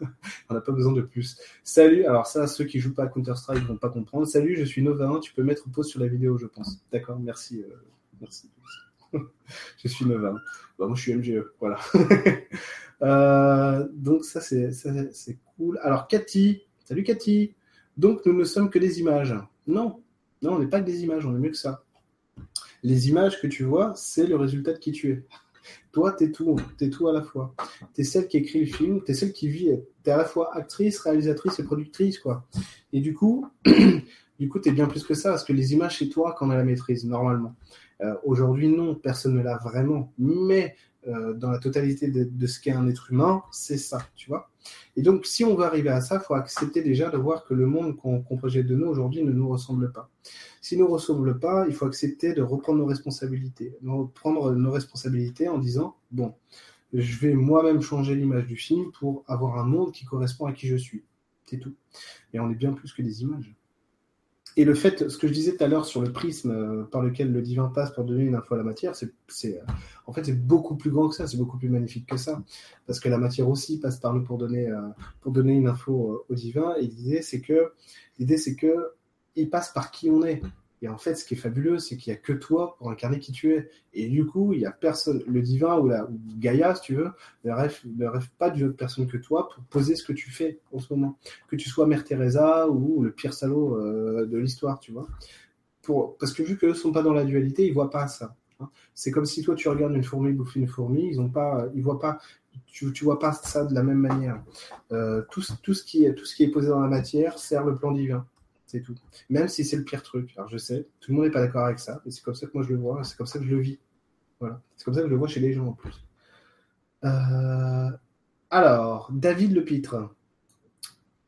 *laughs* on n'a pas besoin de plus. Salut, alors ça, ceux qui jouent pas à Counter Strike vont pas comprendre. Salut, je suis Nova 1, tu peux mettre pause sur la vidéo, je pense. D'accord, merci, euh, merci. *laughs* je suis Nova 1. Bah, moi, je suis MGE, voilà. *laughs* Euh, donc ça, c'est cool. Alors Cathy, salut Cathy. Donc nous ne sommes que des images. Non, non, on n'est pas que des images, on est mieux que ça les images que tu vois, c'est le résultat de qui tu es. Toi, tu es tout, es tout à la fois. Tu es celle qui écrit le film, tu es celle qui vit, tu es à la fois actrice, réalisatrice et productrice. quoi. Et du coup, *clears throat* du coup, tu es bien plus que ça, parce que les images, c'est toi qu'on a la maîtrise, normalement. Euh, aujourd'hui, non, personne ne l'a vraiment. Mais euh, dans la totalité de, ce qu'est un être humain, c'est ça, tu vois. Et donc, si on veut arriver à ça, il faut accepter déjà de voir que le monde qu'on projette de nous aujourd'hui ne nous ressemble pas. S'il ne nous ressemble pas, il faut accepter de reprendre nos responsabilités. Reprendre nos responsabilités en disant, bon, je vais moi-même changer l'image du film pour avoir un monde qui correspond à qui je suis. C'est tout. Et on est bien plus que des images. Et le fait, ce que je disais tout à l'heure sur le prisme euh, par lequel le divin passe pour donner une info à la matière, c'est, euh, en fait, c'est beaucoup plus grand que ça, c'est beaucoup plus magnifique que ça. Parce que la matière aussi passe par nous pour donner, euh, pour donner une info au divin. Et l'idée, c'est que, l'idée, c'est que il passe par qui on est. Et en fait, ce qui est fabuleux, c'est qu'il n'y a que toi pour incarner qui tu es. Et du coup, il n'y a personne, le divin ou, la, Gaïa, si tu veux, ne rêve, ne pas d'une autre personne que toi pour poser ce que tu fais en ce moment. Que tu sois Mère Teresa ou le pire salaud euh, de l'histoire, tu vois. Parce que vu qu'eux ne sont pas dans la dualité, ils ne voient pas ça. Hein. C'est comme si toi, tu regardes une fourmi bouffer une fourmi, ils ne pas, ils voient pas tu, tu vois pas ça de la même manière. Euh, tout ce qui est posé dans la matière sert le plan divin. C'est tout. Même si c'est le pire truc. Alors je sais, tout le monde n'est pas d'accord avec ça, mais c'est comme ça que moi je le vois, c'est comme ça que je le vis. Voilà. C'est comme ça que je le vois chez les gens en plus. Euh, alors, David Lepitre.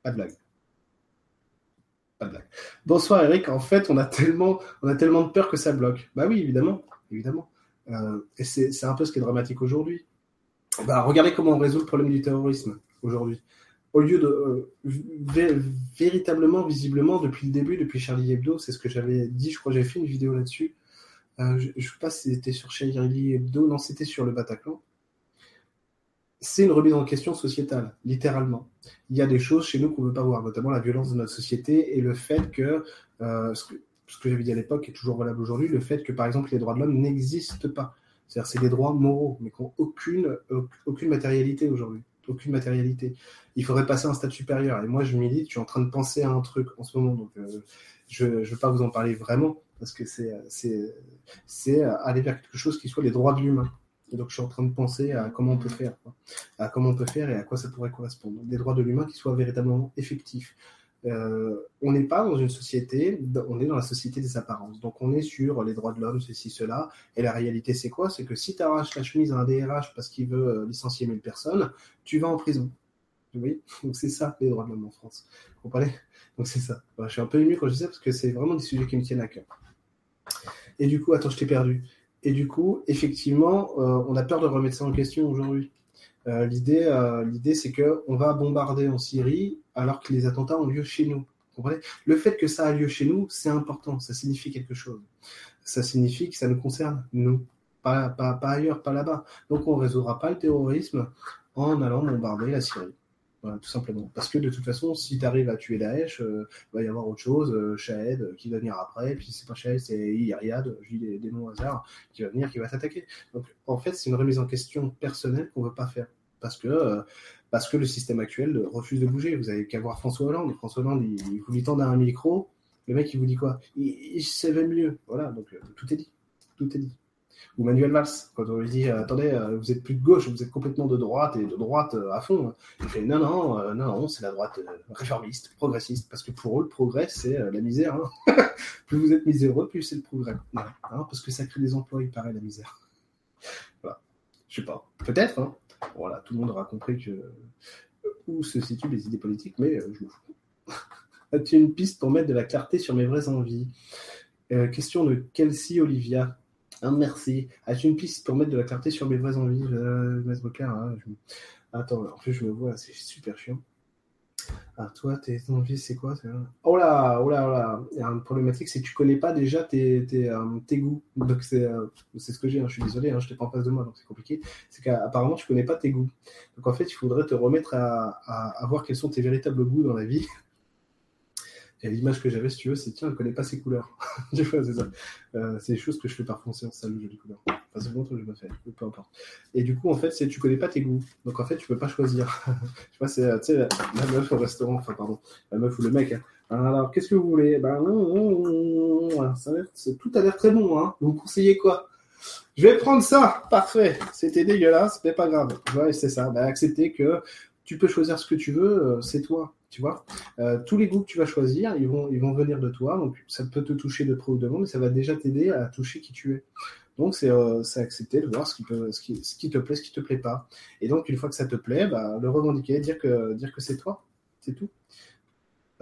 Pas de blague. Pas de blague. Bonsoir Eric. En fait, on a tellement, de peur que ça bloque. Bah oui, évidemment, évidemment. Euh, et c'est un peu ce qui est dramatique aujourd'hui. Bah, regardez comment on résout le problème du terrorisme aujourd'hui. Au lieu de euh, véritablement, visiblement, depuis le début, depuis Charlie Hebdo, c'est ce que j'avais dit. Je crois que j'avais fait une vidéo là-dessus. Euh, je ne sais pas si c'était sur Charlie Hebdo, non, c'était sur le Bataclan c'est une remise en question sociétale, littéralement. Il y a des choses chez nous qu'on ne veut pas voir, notamment la violence de notre société et le fait que, euh, ce que, j'avais dit à l'époque est toujours valable aujourd'hui, le fait que, par exemple, les droits de l'homme n'existent pas. C'est-à-dire, c'est des droits moraux, mais qui n'ont aucune, aucune matérialité aujourd'hui. Aucune matérialité. Il faudrait passer à un stade supérieur. Et moi, je milite, je suis en train de penser à un truc en ce moment, donc euh, je ne veux pas vous en parler vraiment, parce que c'est aller vers quelque chose qui soit les droits de l'humain. Donc, je suis en train de penser à comment on peut faire, à comment on peut faire et à quoi ça pourrait correspondre. Des droits de l'humain qui soient véritablement effectifs. Euh, on n'est pas dans une société, on est dans la société des apparences. Donc, on est sur les droits de l'homme, ceci, cela. Et la réalité, c'est quoi? C'est que si tu arraches la chemise à un DRH parce qu'il veut euh, licencier 1000 personnes, tu vas en prison. Voyez? *laughs* Donc, c'est ça, les droits de l'homme en France. Vous comprenez? Donc, c'est ça. je suis un peu ému quand je dis ça parce que c'est vraiment des sujets qui me tiennent à cœur. Et du coup, attends, je t'ai perdu. Et du coup, effectivement, euh, on a peur de remettre ça en question aujourd'hui. Euh, l'idée, euh, l'idée, c'est que on va bombarder en Syrie alors que les attentats ont lieu chez nous. le fait que ça a lieu chez nous, c'est important. Ça signifie quelque chose. Ça signifie que ça nous concerne nous, pas, pas, pas ailleurs, pas là-bas. Donc, on résoudra pas le terrorisme en allant bombarder la Syrie tout simplement. Parce que de toute façon, si tu arrives à tuer Daesh, euh, il va y avoir autre chose, euh, Shahed, euh, qui va venir après, puis c'est pas Shahed, c'est Iriad, je dis des, noms au hasard, qui va venir, qui va t'attaquer. Donc en fait, c'est une remise en question personnelle qu'on veut pas faire. Parce que, parce que le système actuel refuse de bouger. Vous avez qu'à voir François Hollande. François Hollande, il, vous lui tend un micro, le mec, il vous dit quoi? Il, il savait mieux. Voilà, donc tout est dit. Tout est dit ou Manuel Valls, quand on lui dit euh, attendez, euh, vous êtes plus de gauche, vous êtes complètement de droite et de droite euh, à fond. Il fait non, non, non, non, c'est la droite réformiste, progressiste, parce que pour eux, le progrès, c'est la misère. Hein. *laughs* plus vous êtes miséreux, plus c'est le progrès. Hein, parce que ça crée des emplois, il paraît, la misère. Voilà. Je sais pas. Peut-être. Hein. Voilà, tout le monde aura compris que où se situent les idées politiques, mais je m'en fous. *laughs* As-tu une piste pour mettre de la clarté sur mes vraies envies? Question de Kelsey Olivia. Ah, merci. As-tu une piste pour mettre de la clarté sur mes vraies envies euh, mettre clair, hein, Attends, en plus, je me vois, c'est super chiant. Ah, toi, tes envies, c'est quoi Oh là, oh là, oh là. Il y a une problématique, c'est que tu connais pas déjà tes, euh, goûts. Donc, c'est euh, ce que j'ai, hein. je suis désolé, hein, je t'ai pas en face de moi, donc c'est compliqué. C'est qu'apparemment, tu connais pas tes goûts. Donc, en fait, il faudrait te remettre à voir quels sont tes véritables goûts dans la vie et l'image que j'avais, si tu veux, c'est tiens, elle connaît pas ses couleurs. *laughs* c'est ça. Euh, c'est des choses que je fais parfois en séance, ça, le jeu couleurs. Enfin, c'est que je me fais, peu importe. Et du coup, en fait, c'est tu connais pas tes goûts. Donc, en fait, tu peux pas choisir. *laughs* je vois, c'est, tu la, meuf au restaurant, enfin, pardon, la meuf ou le mec. Hein. Alors, qu'est-ce que vous voulez? Ben, a tout a l'air très bon, hein. Vous conseillez quoi? Je vais prendre ça, parfait. C'était dégueulasse, mais pas grave. Ouais, c'est ça. Ben, accepter que tu peux choisir ce que tu veux, euh, c'est toi. Tu vois, euh, tous les goûts que tu vas choisir, ils vont, ils vont venir de toi. Donc, ça peut te toucher de près ou de loin, mais ça va déjà t'aider à toucher qui tu es. Donc, c'est euh, accepter de voir ce qui, peut, ce, qui, ce qui te plaît, ce qui te plaît pas. Et donc, une fois que ça te plaît, bah, le revendiquer, dire que, dire que c'est toi. C'est tout.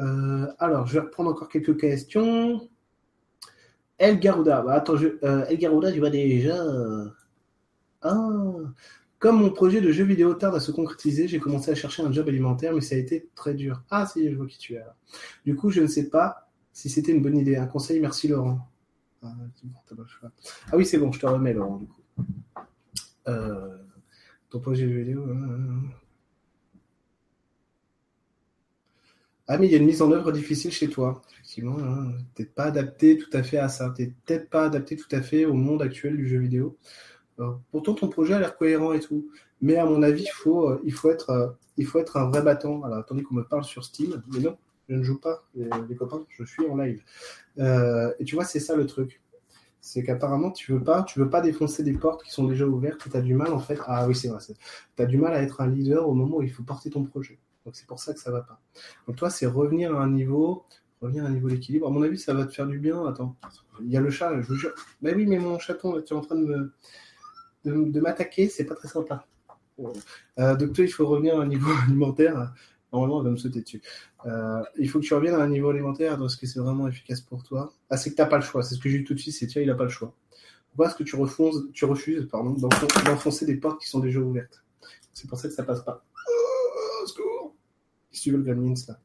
Euh, alors, je vais reprendre encore quelques questions. El Garuda. Bah, attends, je, euh, El Garuda, tu vois déjà. Ah, comme mon projet de jeu vidéo tarde à se concrétiser, j'ai commencé à chercher un job alimentaire, mais ça a été très dur. Ah si, je vois qui tu es. Du coup, je ne sais pas si c'était une bonne idée. Un conseil, merci Laurent. Ah, ah oui, c'est bon, je te remets Laurent. Euh, ton projet de jeu vidéo. Hein. Ah, mais il y a une mise en œuvre difficile chez toi, effectivement. Hein. N'es pas adapté tout à fait à ça. Tu n'es peut-être pas adapté tout à fait au monde actuel du jeu vidéo. Euh, pourtant, ton projet a l'air cohérent et tout. Mais à mon avis, il faut, euh, il faut, être, euh, il faut être un vrai battant. Alors, attendez qu'on me parle sur Steam. Mais non, je ne joue pas, les, copains. Je suis en live. et tu vois, c'est ça le truc. c'est qu'apparemment tu veux pas, veux pas défoncer des portes qui sont déjà ouvertes. Tu as du mal en fait. Ah oui, c'est vrai. Tu as du mal à être un leader au moment où il faut porter ton projet. Donc c'est pour ça que ça va pas. Donc toi, c'est revenir à un niveau, revenir à un niveau d'équilibre. À mon avis, ça va te faire du bien. Attends, il y a le chat, je vous jure. Mais oui, mais mon chaton, tu es en train de me, de, m'attaquer, c'est pas très sympa. Euh, donc toi, il faut revenir à un niveau *laughs* alimentaire. Normalement, elle va me sauter dessus. Euh, il faut que tu reviennes à un niveau alimentaire. Est-ce que c'est vraiment efficace pour toi Ah, c'est que tu n'as pas le choix. C'est ce que j'ai dit tout de suite. C'est tiens, il n'a pas le choix. Pourquoi est-ce que tu, tu refuses pardon, d'enfoncer des portes qui sont déjà ouvertes C'est pour ça que ça passe pas. Oh, secours Si tu veux le gremlins, là?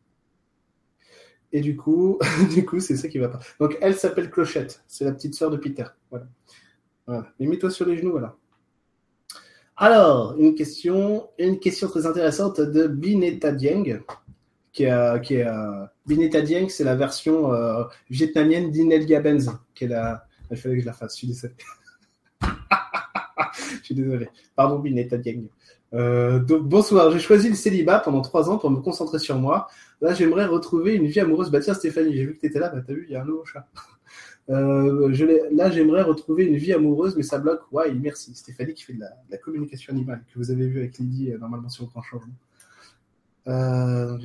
Et du coup, *laughs* du coup, c'est ça qui va pas. Donc, elle s'appelle Clochette. C'est la petite sœur de Peter. Voilà. voilà. Mais mets-toi sur les genoux, voilà. Alors, une question, une question très intéressante de Bineta Dieng, qui est, qui Bineta Dieng, c'est la version euh, vietnamienne d'Inel Benz, qui est. Il fallait que je la fasse, je suis désolé. *laughs* je suis désolé. Pardon, Bineta Dieng. Euh, donc, bonsoir, j'ai choisi le célibat pendant trois ans pour me concentrer sur moi. Là, j'aimerais retrouver une vie amoureuse. Bah tiens, Stéphanie, j'ai vu que tu étais là, bah t'as vu, il y a un nouveau chat. Euh, là, j'aimerais retrouver une vie amoureuse, mais ça bloque. Ouais, merci. Stéphanie qui fait de la, communication animale, que vous avez vu avec Lydie euh, normalement sur le grand changement. Euh,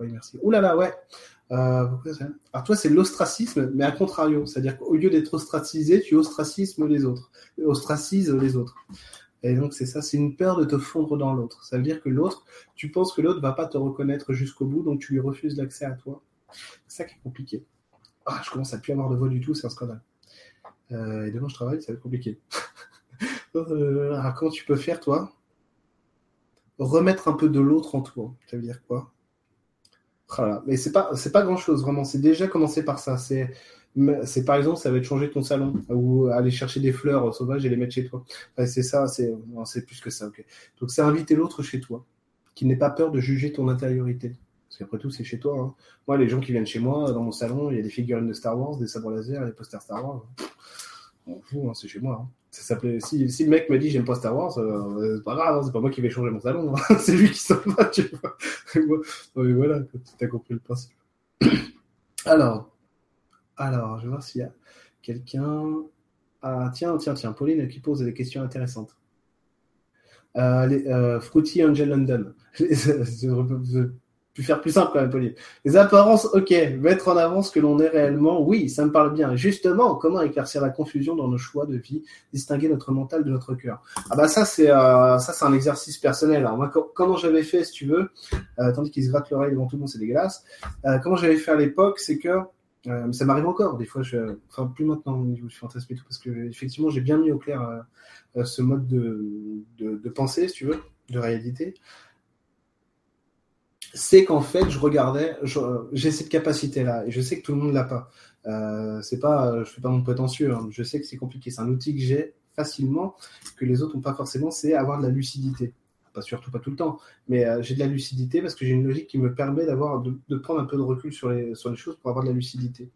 merci. Ouh là là, ouais. Euh, Alors toi, c'est l'ostracisme, mais à contrario. C'est-à-dire qu'au lieu d'être ostracisé, tu ostracismes les autres. Ostracises les autres. Et donc, c'est ça, c'est une peur de te fondre dans l'autre. Ça veut dire que l'autre, tu penses que l'autre va pas te reconnaître jusqu'au bout, donc tu lui refuses l'accès à toi. C'est ça qui est compliqué. Ah, je commence à plus avoir de voix du tout, c'est un scandale. Euh, et demain, je travaille, ça va être compliqué. *laughs* euh, alors, comment tu peux faire, toi? Remettre un peu de l'autre en toi. Ça veut dire quoi? Voilà. Mais c'est pas, c'est pas grand chose, vraiment. C'est déjà commencé par ça. C'est, c'est par exemple, ça va être changer ton salon ou aller chercher des fleurs sauvages et les mettre chez toi. c'est ça, c'est, plus que ça. Donc, c'est inviter l'autre chez toi, qui n'ait pas peur de juger ton intériorité. Parce qu'après tout, c'est chez toi. Hein. Moi, les gens qui viennent chez moi, dans mon salon, il y a des figurines de Star Wars, des sabres laser, des posters Star Wars. Hein, c'est chez moi. Hein. Ça. Si, le mec me dit j'aime pas Star Wars, euh, c'est pas grave, c'est pas moi qui vais changer mon salon. *laughs* c'est lui qui s'en va, tu vois. Mais voilà, tu as compris le principe. *coughs* alors, alors, je vais voir s'il y a quelqu'un. Ah, tiens, tiens, tiens, Pauline qui pose des questions intéressantes. Euh, euh, Fruity Angel London *laughs* pu faire plus simple quand même, Pauline. Les apparences, ok. Mettre en avant ce que l'on est réellement, oui, ça me parle bien. Justement, comment éclaircir la confusion dans nos choix de vie, distinguer notre mental de notre cœur. Ah bah ça c'est euh, ça c'est un exercice personnel. Alors moi, comment j'avais fait, si tu veux, euh, tandis qu'il se gratte l'oreille devant tout le monde, c'est dégueulasse. Euh, comment j'avais fait à l'époque, c'est que euh, ça m'arrive encore des fois, je, enfin plus maintenant au niveau du fantasme et tout, parce que effectivement j'ai bien mis au clair ce mode de, de, de pensée, si tu veux, de réalité c'est qu'en fait, je regardais, j'ai cette capacité-là, et je sais que tout le monde l'a pas. Euh, c'est pas, je fais pas mon prétentieux, hein. je sais que c'est compliqué. C'est un outil que j'ai facilement, que les autres n'ont pas forcément, c'est avoir de la lucidité pas surtout pas tout le temps, mais euh, j'ai de la lucidité parce que j'ai une logique qui me permet d'avoir de, prendre un peu de recul sur les, sur les choses pour avoir de la lucidité.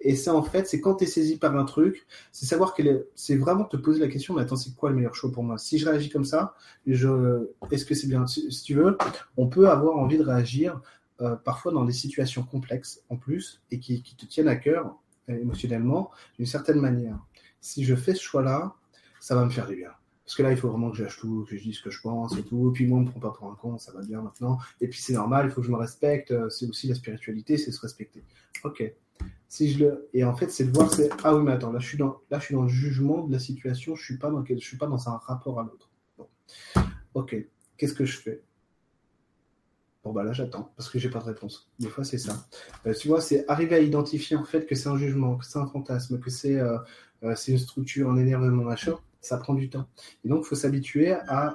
Et ça, en fait, c'est quand tu es saisi par un truc, c'est savoir est, c'est vraiment te poser la question, mais attends, c'est quoi le meilleur choix pour moi? Si je réagis comme ça, je, est-ce que c'est bien? Si, tu veux, on peut avoir envie de réagir euh, parfois dans des situations complexes en plus et qui, qui te tiennent à cœur euh, émotionnellement d'une certaine manière. Si je fais ce choix-là, ça va me faire du bien. Parce que là, il faut vraiment que j'achète tout, que je dise ce que je pense et tout. Puis moi, on me prend pas pour un con, ça va bien maintenant. Et puis c'est normal, il faut que je me respecte. Euh, c'est aussi la spiritualité, c'est se respecter. Ok. Si je le... Et en fait, c'est de voir, c'est ah oui, mais attends, là je suis dans, là je suis dans le jugement de la situation. Je suis pas dans, je suis pas dans un rapport à l'autre. Ok. Qu'est-ce que je fais? Bon bah là j'attends parce que j'ai pas de réponse. Des fois c'est ça. Euh, tu vois, c'est arriver à identifier en fait que c'est un jugement, que c'est un fantasme, que c'est euh, c'est une structure, un énervement machin ça prend du temps. Et donc, il faut s'habituer à,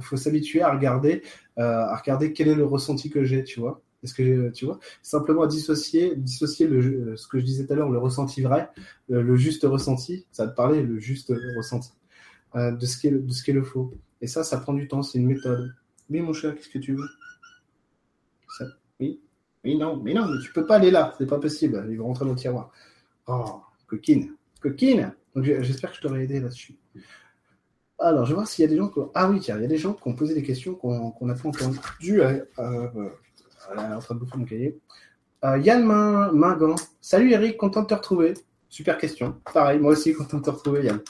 faut s'habituer à regarder, euh, à regarder quel est le ressenti que j'ai, tu vois. Est-ce que tu vois simplement dissocier, dissocier le, euh, ce que je disais tout à l'heure, le ressenti vrai, le, le, juste ressenti, ça te parlait, le juste ressenti euh, de ce qui est de ce qui est le faux. Et ça, ça prend du temps, c'est une méthode. Oui, mon cher, qu'est-ce que tu veux? Oui, oui, non, mais non, tu peux pas aller là, c'est pas possible. Il va rentrer dans le tiroir. Oh, coquine, coquine. Donc j'espère que je t'aurai aidé là-dessus. Alors, je vais voir s'il y a des gens qui... Ah oui, il y a des gens qui ont posé des questions qu'on n'a pas entendues. Euh, euh, en train de bouffer mon cahier. Euh, Yann Mingan. Salut Eric, content de te retrouver. Super question. Pareil, moi aussi content de te retrouver Yann.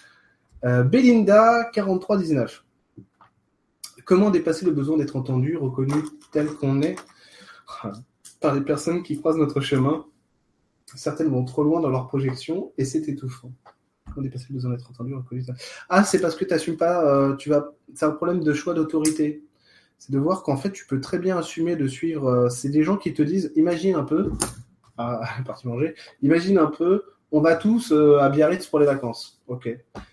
Euh, Belinda 4319. Comment dépasser le besoin d'être entendu, reconnu tel qu'on est *laughs* par les personnes qui croisent notre chemin Certaines vont trop loin dans leur projection et c'est étouffant. Comment dépasser le besoin d'être entendu, reconnu Ah, c'est parce que tu n'assumes pas, euh, tu vas... c'est un problème de choix d'autorité. C'est de voir qu'en fait, tu peux très bien assumer de suivre. Euh, c'est des gens qui te disent, imagine un peu, à *laughs* ah, partie manger, imagine un peu, on va tous euh, à Biarritz pour les vacances. Ok.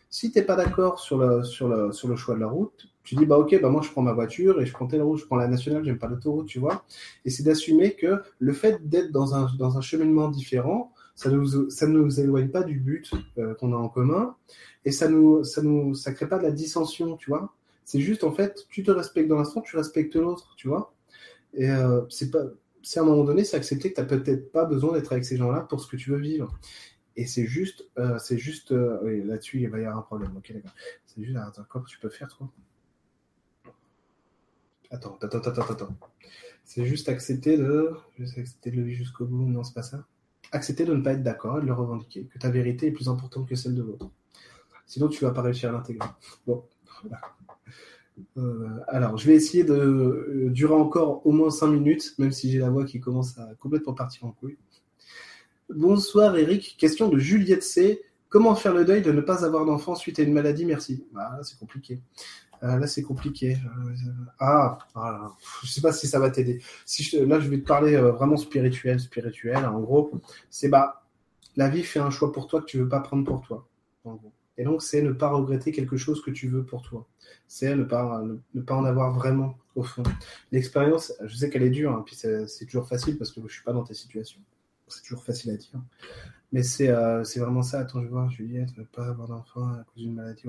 Si tu n'es pas d'accord sur le, sur, le, sur le choix de la route, tu dis bah ok bah moi je prends ma voiture et je prends telle route, je prends la nationale, j'aime pas l'autoroute, tu vois. Et c'est d'assumer que le fait d'être dans un, dans un cheminement différent, ça ne nous, ça nous éloigne pas du but euh, qu'on a en commun et ça nous crée pas de la dissension, tu vois. C'est juste en fait tu te respectes dans l'instant, tu respectes l'autre, tu vois. Et euh, c'est à un moment donné, c'est accepter que tu n'as peut-être pas besoin d'être avec ces gens-là pour ce que tu veux vivre. Et c'est juste, euh, c'est juste, là-dessus, il va y avoir un problème. Ok, d'accord. C'est juste, attends, comment tu peux faire, toi? Attends, attends, attends, attends, C'est juste accepter de. accepter de le vivre jusqu'au bout. Non, c'est pas ça. Accepter de ne pas être d'accord et de le revendiquer. Que ta vérité est plus importante que celle de l'autre. Sinon, tu vas pas réussir à l'intégrer. Bon, euh, alors, je vais essayer de euh, durer encore au moins 5 minutes, même si j'ai la voix qui commence à complètement partir en couille. Bonsoir Eric, question de Juliette C. Comment faire le deuil de ne pas avoir d'enfant suite à une maladie? Merci. Ah, c'est compliqué. Euh, là, c'est compliqué. Euh, ah, ah, je sais pas si ça va t'aider. Si là, je vais te parler euh, vraiment spirituel, spirituel. En gros, c'est bah, la vie fait un choix pour toi que tu veux pas prendre pour toi. Et donc, c'est ne pas regretter quelque chose que tu veux pour toi. C'est ne pas, ne, pas en avoir vraiment au fond. L'expérience, je sais qu'elle est dure, hein, puis c'est toujours facile parce que je suis pas dans tes situations. C'est toujours facile à dire. Mais c'est vraiment ça. Attends, je vais voir, Juliette, ne pas avoir d'enfant à cause d'une maladie.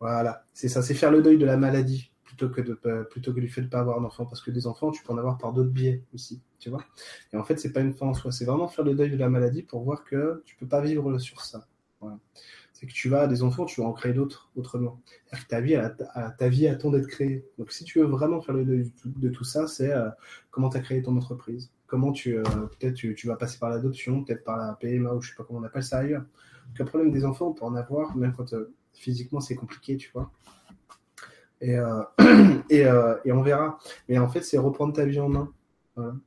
Voilà, c'est ça, c'est faire le deuil de la maladie plutôt que, de, euh, plutôt que du fait de ne pas avoir d'enfants. Parce que des enfants, tu peux en avoir par d'autres biais aussi, tu vois. Et en fait, c'est pas une fin en soi, c'est vraiment faire le deuil de la maladie pour voir que tu peux pas vivre sur ça. C'est que tu vas des enfants, tu vas en créer d'autres autrement. Que ta vie, a, ta vie attend d'être créée. Donc si tu veux vraiment faire le deuil de tout ça, c'est euh, comment tu as créé ton entreprise. Comment tu, euh, peut-être tu, tu, vas passer par l'adoption, peut-être par la PMA ou je sais pas comment on appelle ça ailleurs. Le problème des enfants, on peut en avoir, même quand physiquement c'est compliqué, tu vois. Et, euh, *clears throat* euh, et, on verra. Mais en fait, c'est reprendre ta vie en main.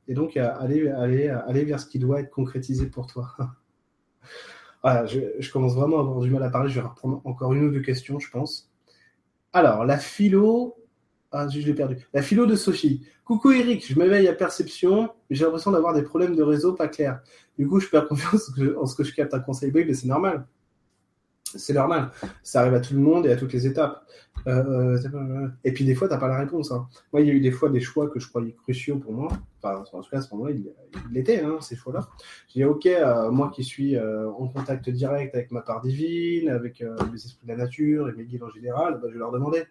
Et donc, aller, aller, vers ce qui doit être concrétisé pour toi. *laughs* voilà, je, commence vraiment à avoir du mal à parler. Je vais reprendre encore une ou deux questions, je pense. Alors, la philo. Ah, je l'ai perdu. La philo de Sophie. Coucou Eric, je m'éveille à perception, mais j'ai l'impression d'avoir des problèmes de réseau pas clairs. Du coup, je perds confiance en ce que je capte un conseil bug, mais c'est normal c'est normal. Ça arrive à tout le monde et à toutes les étapes. Euh, euh, et puis des fois, tu n'as pas la réponse. Hein. Moi, il y a eu des fois des choix que je croyais cruciaux pour moi. En tout cas, à ce moment-là, il, l'était, hein, ces choix-là. J'ai dit, OK, euh, moi qui suis en contact direct avec ma part divine, avec les esprits de la nature et mes guides en général, bah, je vais leur demander.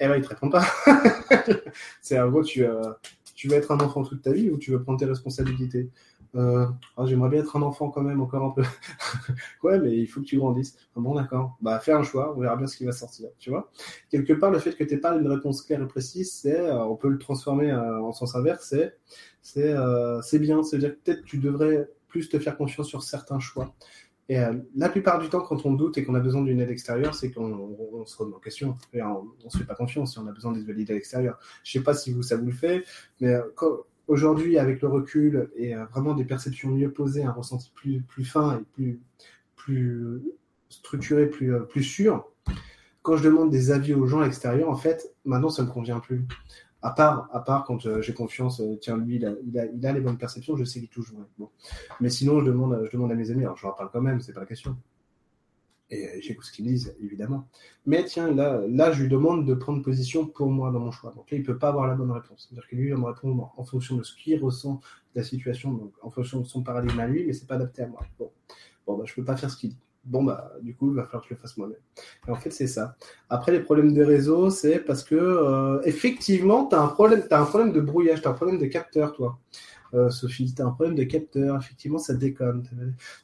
Eh ben, ils te répondent pas. *laughs* c'est en gros, tu, tu veux être un enfant toute ta vie ou tu veux prendre tes responsabilités? Euh, ah, j'aimerais bien être un enfant quand même, encore un peu. *laughs* ouais, mais il faut que tu grandisses. Ah bon, d'accord. Bah, fais un choix, on verra bien ce qui va sortir. Tu vois Quelque part, le fait que tu n'aies pas une réponse claire et précise, c'est, euh, on peut le transformer euh, en sens inverse, c'est, c'est, c'est bien. C'est-à-dire que peut-être tu devrais plus te faire confiance sur certains choix. Et la plupart du temps, quand on doute et qu'on a besoin d'une aide extérieure, c'est qu'on se remet en question. Et on ne se fait pas confiance si on a besoin d'être validé à l'extérieur. Je ne sais pas si vous, ça vous le fait, mais quand, Aujourd'hui, avec le recul et euh, vraiment des perceptions mieux posées, un ressenti plus, plus fin et plus, plus structuré, plus, euh, plus sûr, quand je demande des avis aux gens extérieurs, en fait, maintenant, ça ne me convient plus. À part, à part quand euh, j'ai confiance, tiens, lui, il a, il, a, les bonnes perceptions, je sais qu'il touche. Mais sinon, je demande, je demande à mes amis, alors je leur parle quand même, c'est pas la question. Et euh, j'écoute ce qu'ils disent, évidemment. Mais tiens, là, là, je lui demande de prendre position pour moi dans mon choix. Donc là, il ne peut pas avoir la bonne réponse. C'est-à-dire que lui, il va me répondre en fonction de ce qu'il ressent de la situation, donc en fonction de son paradigme à lui, mais ce n'est pas adapté à moi. Bon, bon bah, je ne peux pas faire ce qu'il dit. Bon, bah, du coup, il va falloir que je le fasse moi-même. Et en fait, c'est ça. Après, les problèmes de réseau, c'est parce que, euh, effectivement, tu as, un problème, as un problème de brouillage, tu as un problème de capteur, toi. Euh, Sophie, tu as un problème de capteur. Effectivement, ça déconne.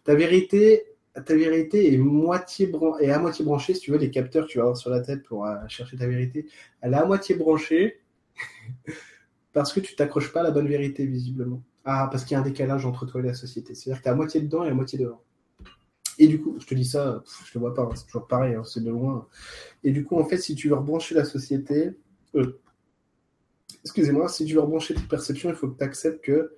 Ta vérité, ta vérité est, moitié à moitié branchée, si tu veux, les capteurs que tu vas avoir sur la tête pour euh, chercher ta vérité, elle est à moitié branchée *laughs* parce que tu t'accroches pas à la bonne vérité, visiblement. Ah, parce qu'il y a un décalage entre toi et la société. C'est-à-dire que tu à moitié dedans et à moitié dehors. Et du coup, je te dis ça, je te vois pas, hein, c'est toujours pareil, hein, c'est de loin. Et du coup, en fait, si tu veux rebrancher la société, euh, excusez-moi, si tu veux rebrancher tes perceptions, il faut que tu acceptes que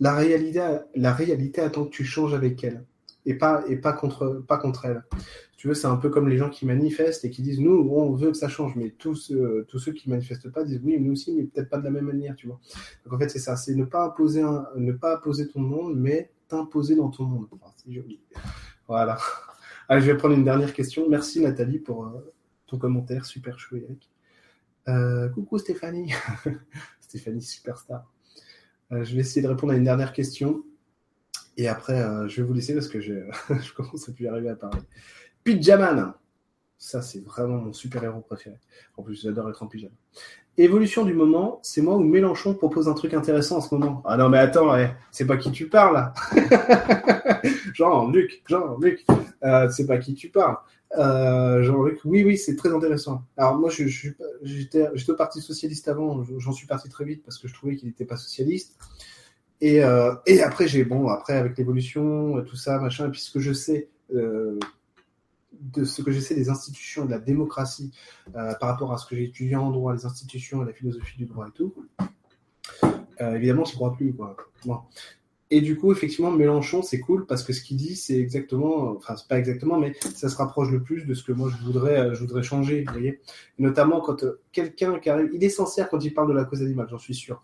la réalité, la réalité attend que tu changes avec elle et pas, contre, elle. Tu veux, c'est un peu comme les gens qui manifestent et qui disent nous, on veut que ça change, mais tous, ceux, qui manifestent pas disent oui, nous aussi, mais peut-être pas de la même manière, tu vois. Donc en fait, c'est ça, c'est ne pas imposer, ne pas imposer ton monde, mais t'imposer dans ton monde. c'est joli. Voilà. Allez, je vais prendre une dernière question. Merci Nathalie pour euh, ton commentaire, super chouette. Euh, coucou Stéphanie. *laughs* Stéphanie, superstar. Euh, je vais essayer de répondre à une dernière question. Et après, euh, je vais vous laisser parce que *laughs* je, commence à plus arriver à parler. Pyjaman. Ça, c'est vraiment mon super-héros préféré. En plus, j'adore être en pyjama. Évolution du moment, c'est moi où Mélenchon propose un truc intéressant en ce moment. Ah non, mais attends, c'est pas qui tu parles là. *laughs* Jean-Luc, Jean-Luc, euh, c'est pas qui tu parles. Euh, Jean-Luc, oui, oui, c'est très intéressant. Alors moi, j'étais, au Parti socialiste avant, j'en suis parti très vite parce que je trouvais qu'il n'était pas socialiste. Et, euh, et après, j'ai bon, après avec l'évolution, tout ça, machin, et puis ce que je sais euh, de ce que je sais des institutions de la démocratie euh, par rapport à ce que j'ai étudié en droit, les institutions, la philosophie du droit et tout, euh, évidemment, je ne crois plus. Quoi. Bon. Et du coup, effectivement, Mélenchon, c'est cool parce que ce qu'il dit, c'est exactement, enfin, c'est pas exactement, mais ça se rapproche le plus de ce que moi je voudrais, euh, je voudrais changer, vous voyez. notamment quand euh, quelqu'un qui arrive, il est sincère quand il parle de la cause animale, j'en suis sûr,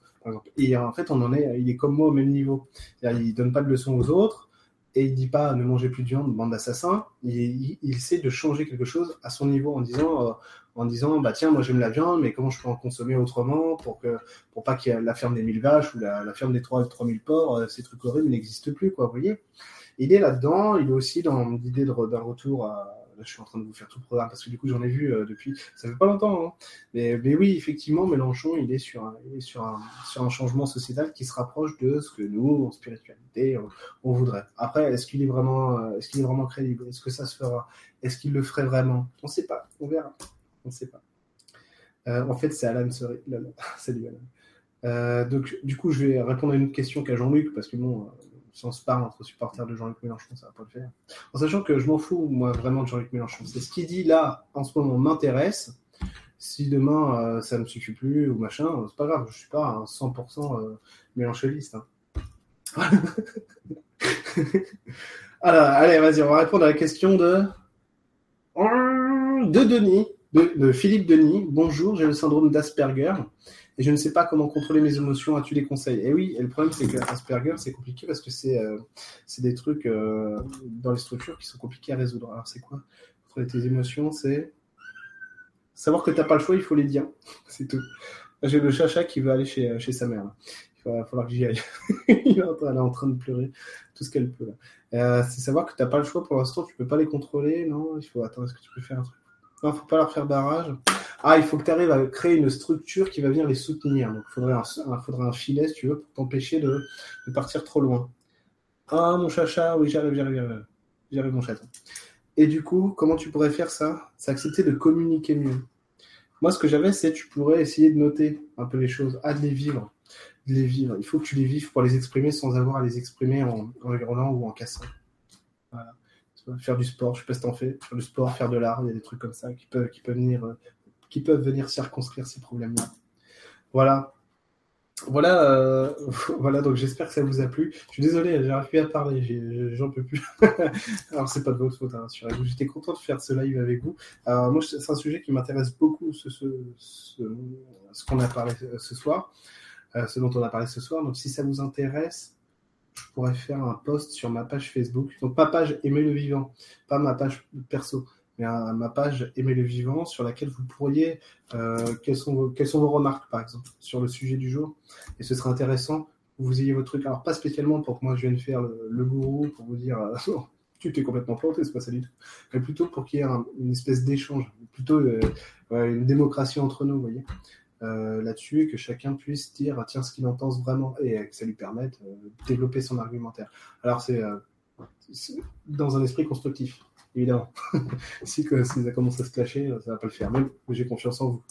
Et en fait, on en est, il est comme moi au même niveau. Il donne pas de leçons aux autres et il dit pas ne mangez plus de viande, bande d'assassins. Il, il, essaie de changer quelque chose à son niveau en disant, euh, en disant bah tiens moi j'aime la viande mais comment je peux en consommer autrement pour que pour pas qu'il y ait la ferme des mille vaches ou la, la ferme des 3 3000 porcs euh, ces trucs horribles n'existent plus quoi vous voyez il est là-dedans il est aussi dans l'idée d'un retour à je suis en train de vous faire tout le programme parce que du coup j'en ai vu euh, depuis ça fait pas longtemps hein. mais, oui effectivement Mélenchon il est sur un, sur un changement sociétal qui se rapproche de ce que nous en spiritualité on, voudrait après est-ce qu'il est vraiment euh, est-ce qu'il est vraiment crédible? Est-ce que ça se fera? Est-ce qu'il le ferait vraiment? On sait pas on verra on ne sait pas. Euh, en fait, c'est Alan *laughs* Salut Alan. Donc, du coup, je vais répondre à une question qu'à Jean-Luc, parce que bon, si on se parle entre supporters de Jean-Luc Mélenchon, ça va pas le faire. En sachant que je m'en fous, moi, vraiment de Jean-Luc Mélenchon. C'est ce qu'il dit là, en ce moment, m'intéresse. Si demain, ça ne me suffit plus ou machin, c'est pas grave, je suis pas un 100% mélanchoniste. Hein. *laughs* Alors, allez, vas-y, on va répondre à la question de de Denis de, Philippe Denis. Bonjour, j'ai le syndrome d'Asperger et je ne sais pas comment contrôler mes émotions. As-tu des conseils Et oui, et le problème c'est que Asperger c'est compliqué parce que c'est euh, des trucs euh, dans les structures qui sont compliqués à résoudre. Alors c'est quoi? Contrôler tes émotions, c'est savoir que tu n'as pas le choix, il faut les dire. *laughs* c'est tout. J'ai le chacha qui veut aller chez, chez sa mère. Il va falloir que j'y aille. *laughs* Elle est en train de pleurer tout ce qu'elle peut. Euh, c'est savoir que tu n'as pas le choix pour l'instant, tu peux pas les contrôler. Non, il faut attendre, est-ce que tu peux faire un truc? Non, faut pas leur faire barrage. Ah, il faut que tu arrives à créer une structure qui va venir les soutenir. Donc, il faudrait un, un filet, si tu veux, pour t'empêcher de, partir trop loin. Ah, mon chacha, oui, j'arrive, j'arrive, j'arrive. J'arrive, mon chaton. Et du coup, comment tu pourrais faire ça? C'est accepter de communiquer mieux. Moi, ce que j'avais, c'est tu pourrais essayer de noter un peu les choses, à de les vivre. De les vivre. Il faut que tu les vives pour les exprimer sans avoir à les exprimer en, en hurlant ou en cassant. Voilà faire du sport, je sais pas si t'en fais, faire du sport, faire de l'art, il y a des trucs comme ça qui peuvent, qui peuvent venir, euh, qui peuvent venir circonscrire ces problèmes-là. Voilà. Voilà, euh, *laughs* voilà, donc j'espère que ça vous a plu. Je suis désolé, j'arrive plus à parler, j'en peux plus. *laughs* Alors c'est pas de votre faute, hein, J'étais content de faire ce live avec vous. Alors moi, c'est un sujet qui m'intéresse beaucoup, ce, qu'on a parlé ce soir, euh, ce dont on a parlé ce soir. Donc si ça vous intéresse, je pourrais faire un post sur ma page Facebook. Donc, pas page Aimer le vivant, pas ma page perso, mais ma page Aimer le vivant sur laquelle vous pourriez, euh, quelles, sont vos, quelles sont vos remarques, par exemple, sur le sujet du jour. Et ce serait intéressant que vous ayez votre truc. Alors, pas spécialement pour que moi je vienne faire le, gourou, pour vous dire, euh, *laughs* tu t'es complètement planté, c'est pas ça du tout. Mais plutôt pour qu'il y ait une espèce d'échange, plutôt euh, une démocratie entre nous, vous voyez. Là-dessus et que chacun puisse dire tiens ce qu'il en pense vraiment et que ça lui permette de développer son argumentaire. Alors c'est dans un esprit constructif, évidemment. *laughs* si, ça commence à se clasher, ça va pas le faire. Mais j'ai confiance en vous.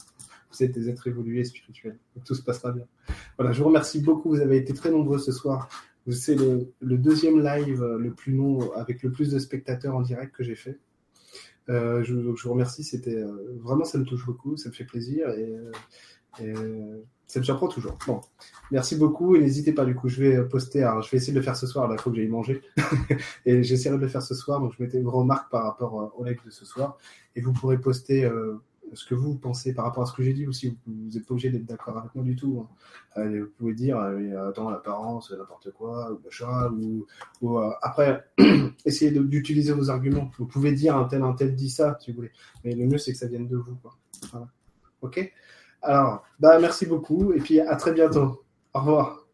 Vous êtes des êtres évolués spirituels. tout se passera bien. Voilà, je vous remercie beaucoup. Vous avez été très nombreux ce soir. C'est le, le, deuxième live le plus long avec le plus de spectateurs en direct que j'ai fait. Euh, je, vous remercie. C'était euh, vraiment, ça me touche beaucoup, ça me fait plaisir ça me surprend toujours. Bon, merci beaucoup et n'hésitez pas. Du coup, je vais poster. Alors, je vais essayer de le faire ce soir. Là, il faut que j'aille manger *laughs* et j'essaierai de le faire ce soir. Donc, je mettais une remarque par rapport au live de ce soir et vous pourrez poster. Euh, ce que vous pensez par rapport à ce que j'ai dit aussi. Vous n'êtes pas obligé d'être d'accord avec moi du tout. Hein. Euh, vous pouvez dire, euh, attends, l'apparence, n'importe quoi, ou machin, ou, ou euh, après, *clears throat* essayez d'utiliser vos arguments. Vous pouvez dire un tel, un tel dit ça, si vous voulez. Mais le mieux, c'est que ça vienne de vous. Quoi. Voilà. Ok? Alors, bah, merci beaucoup, et puis à très bientôt. Au revoir.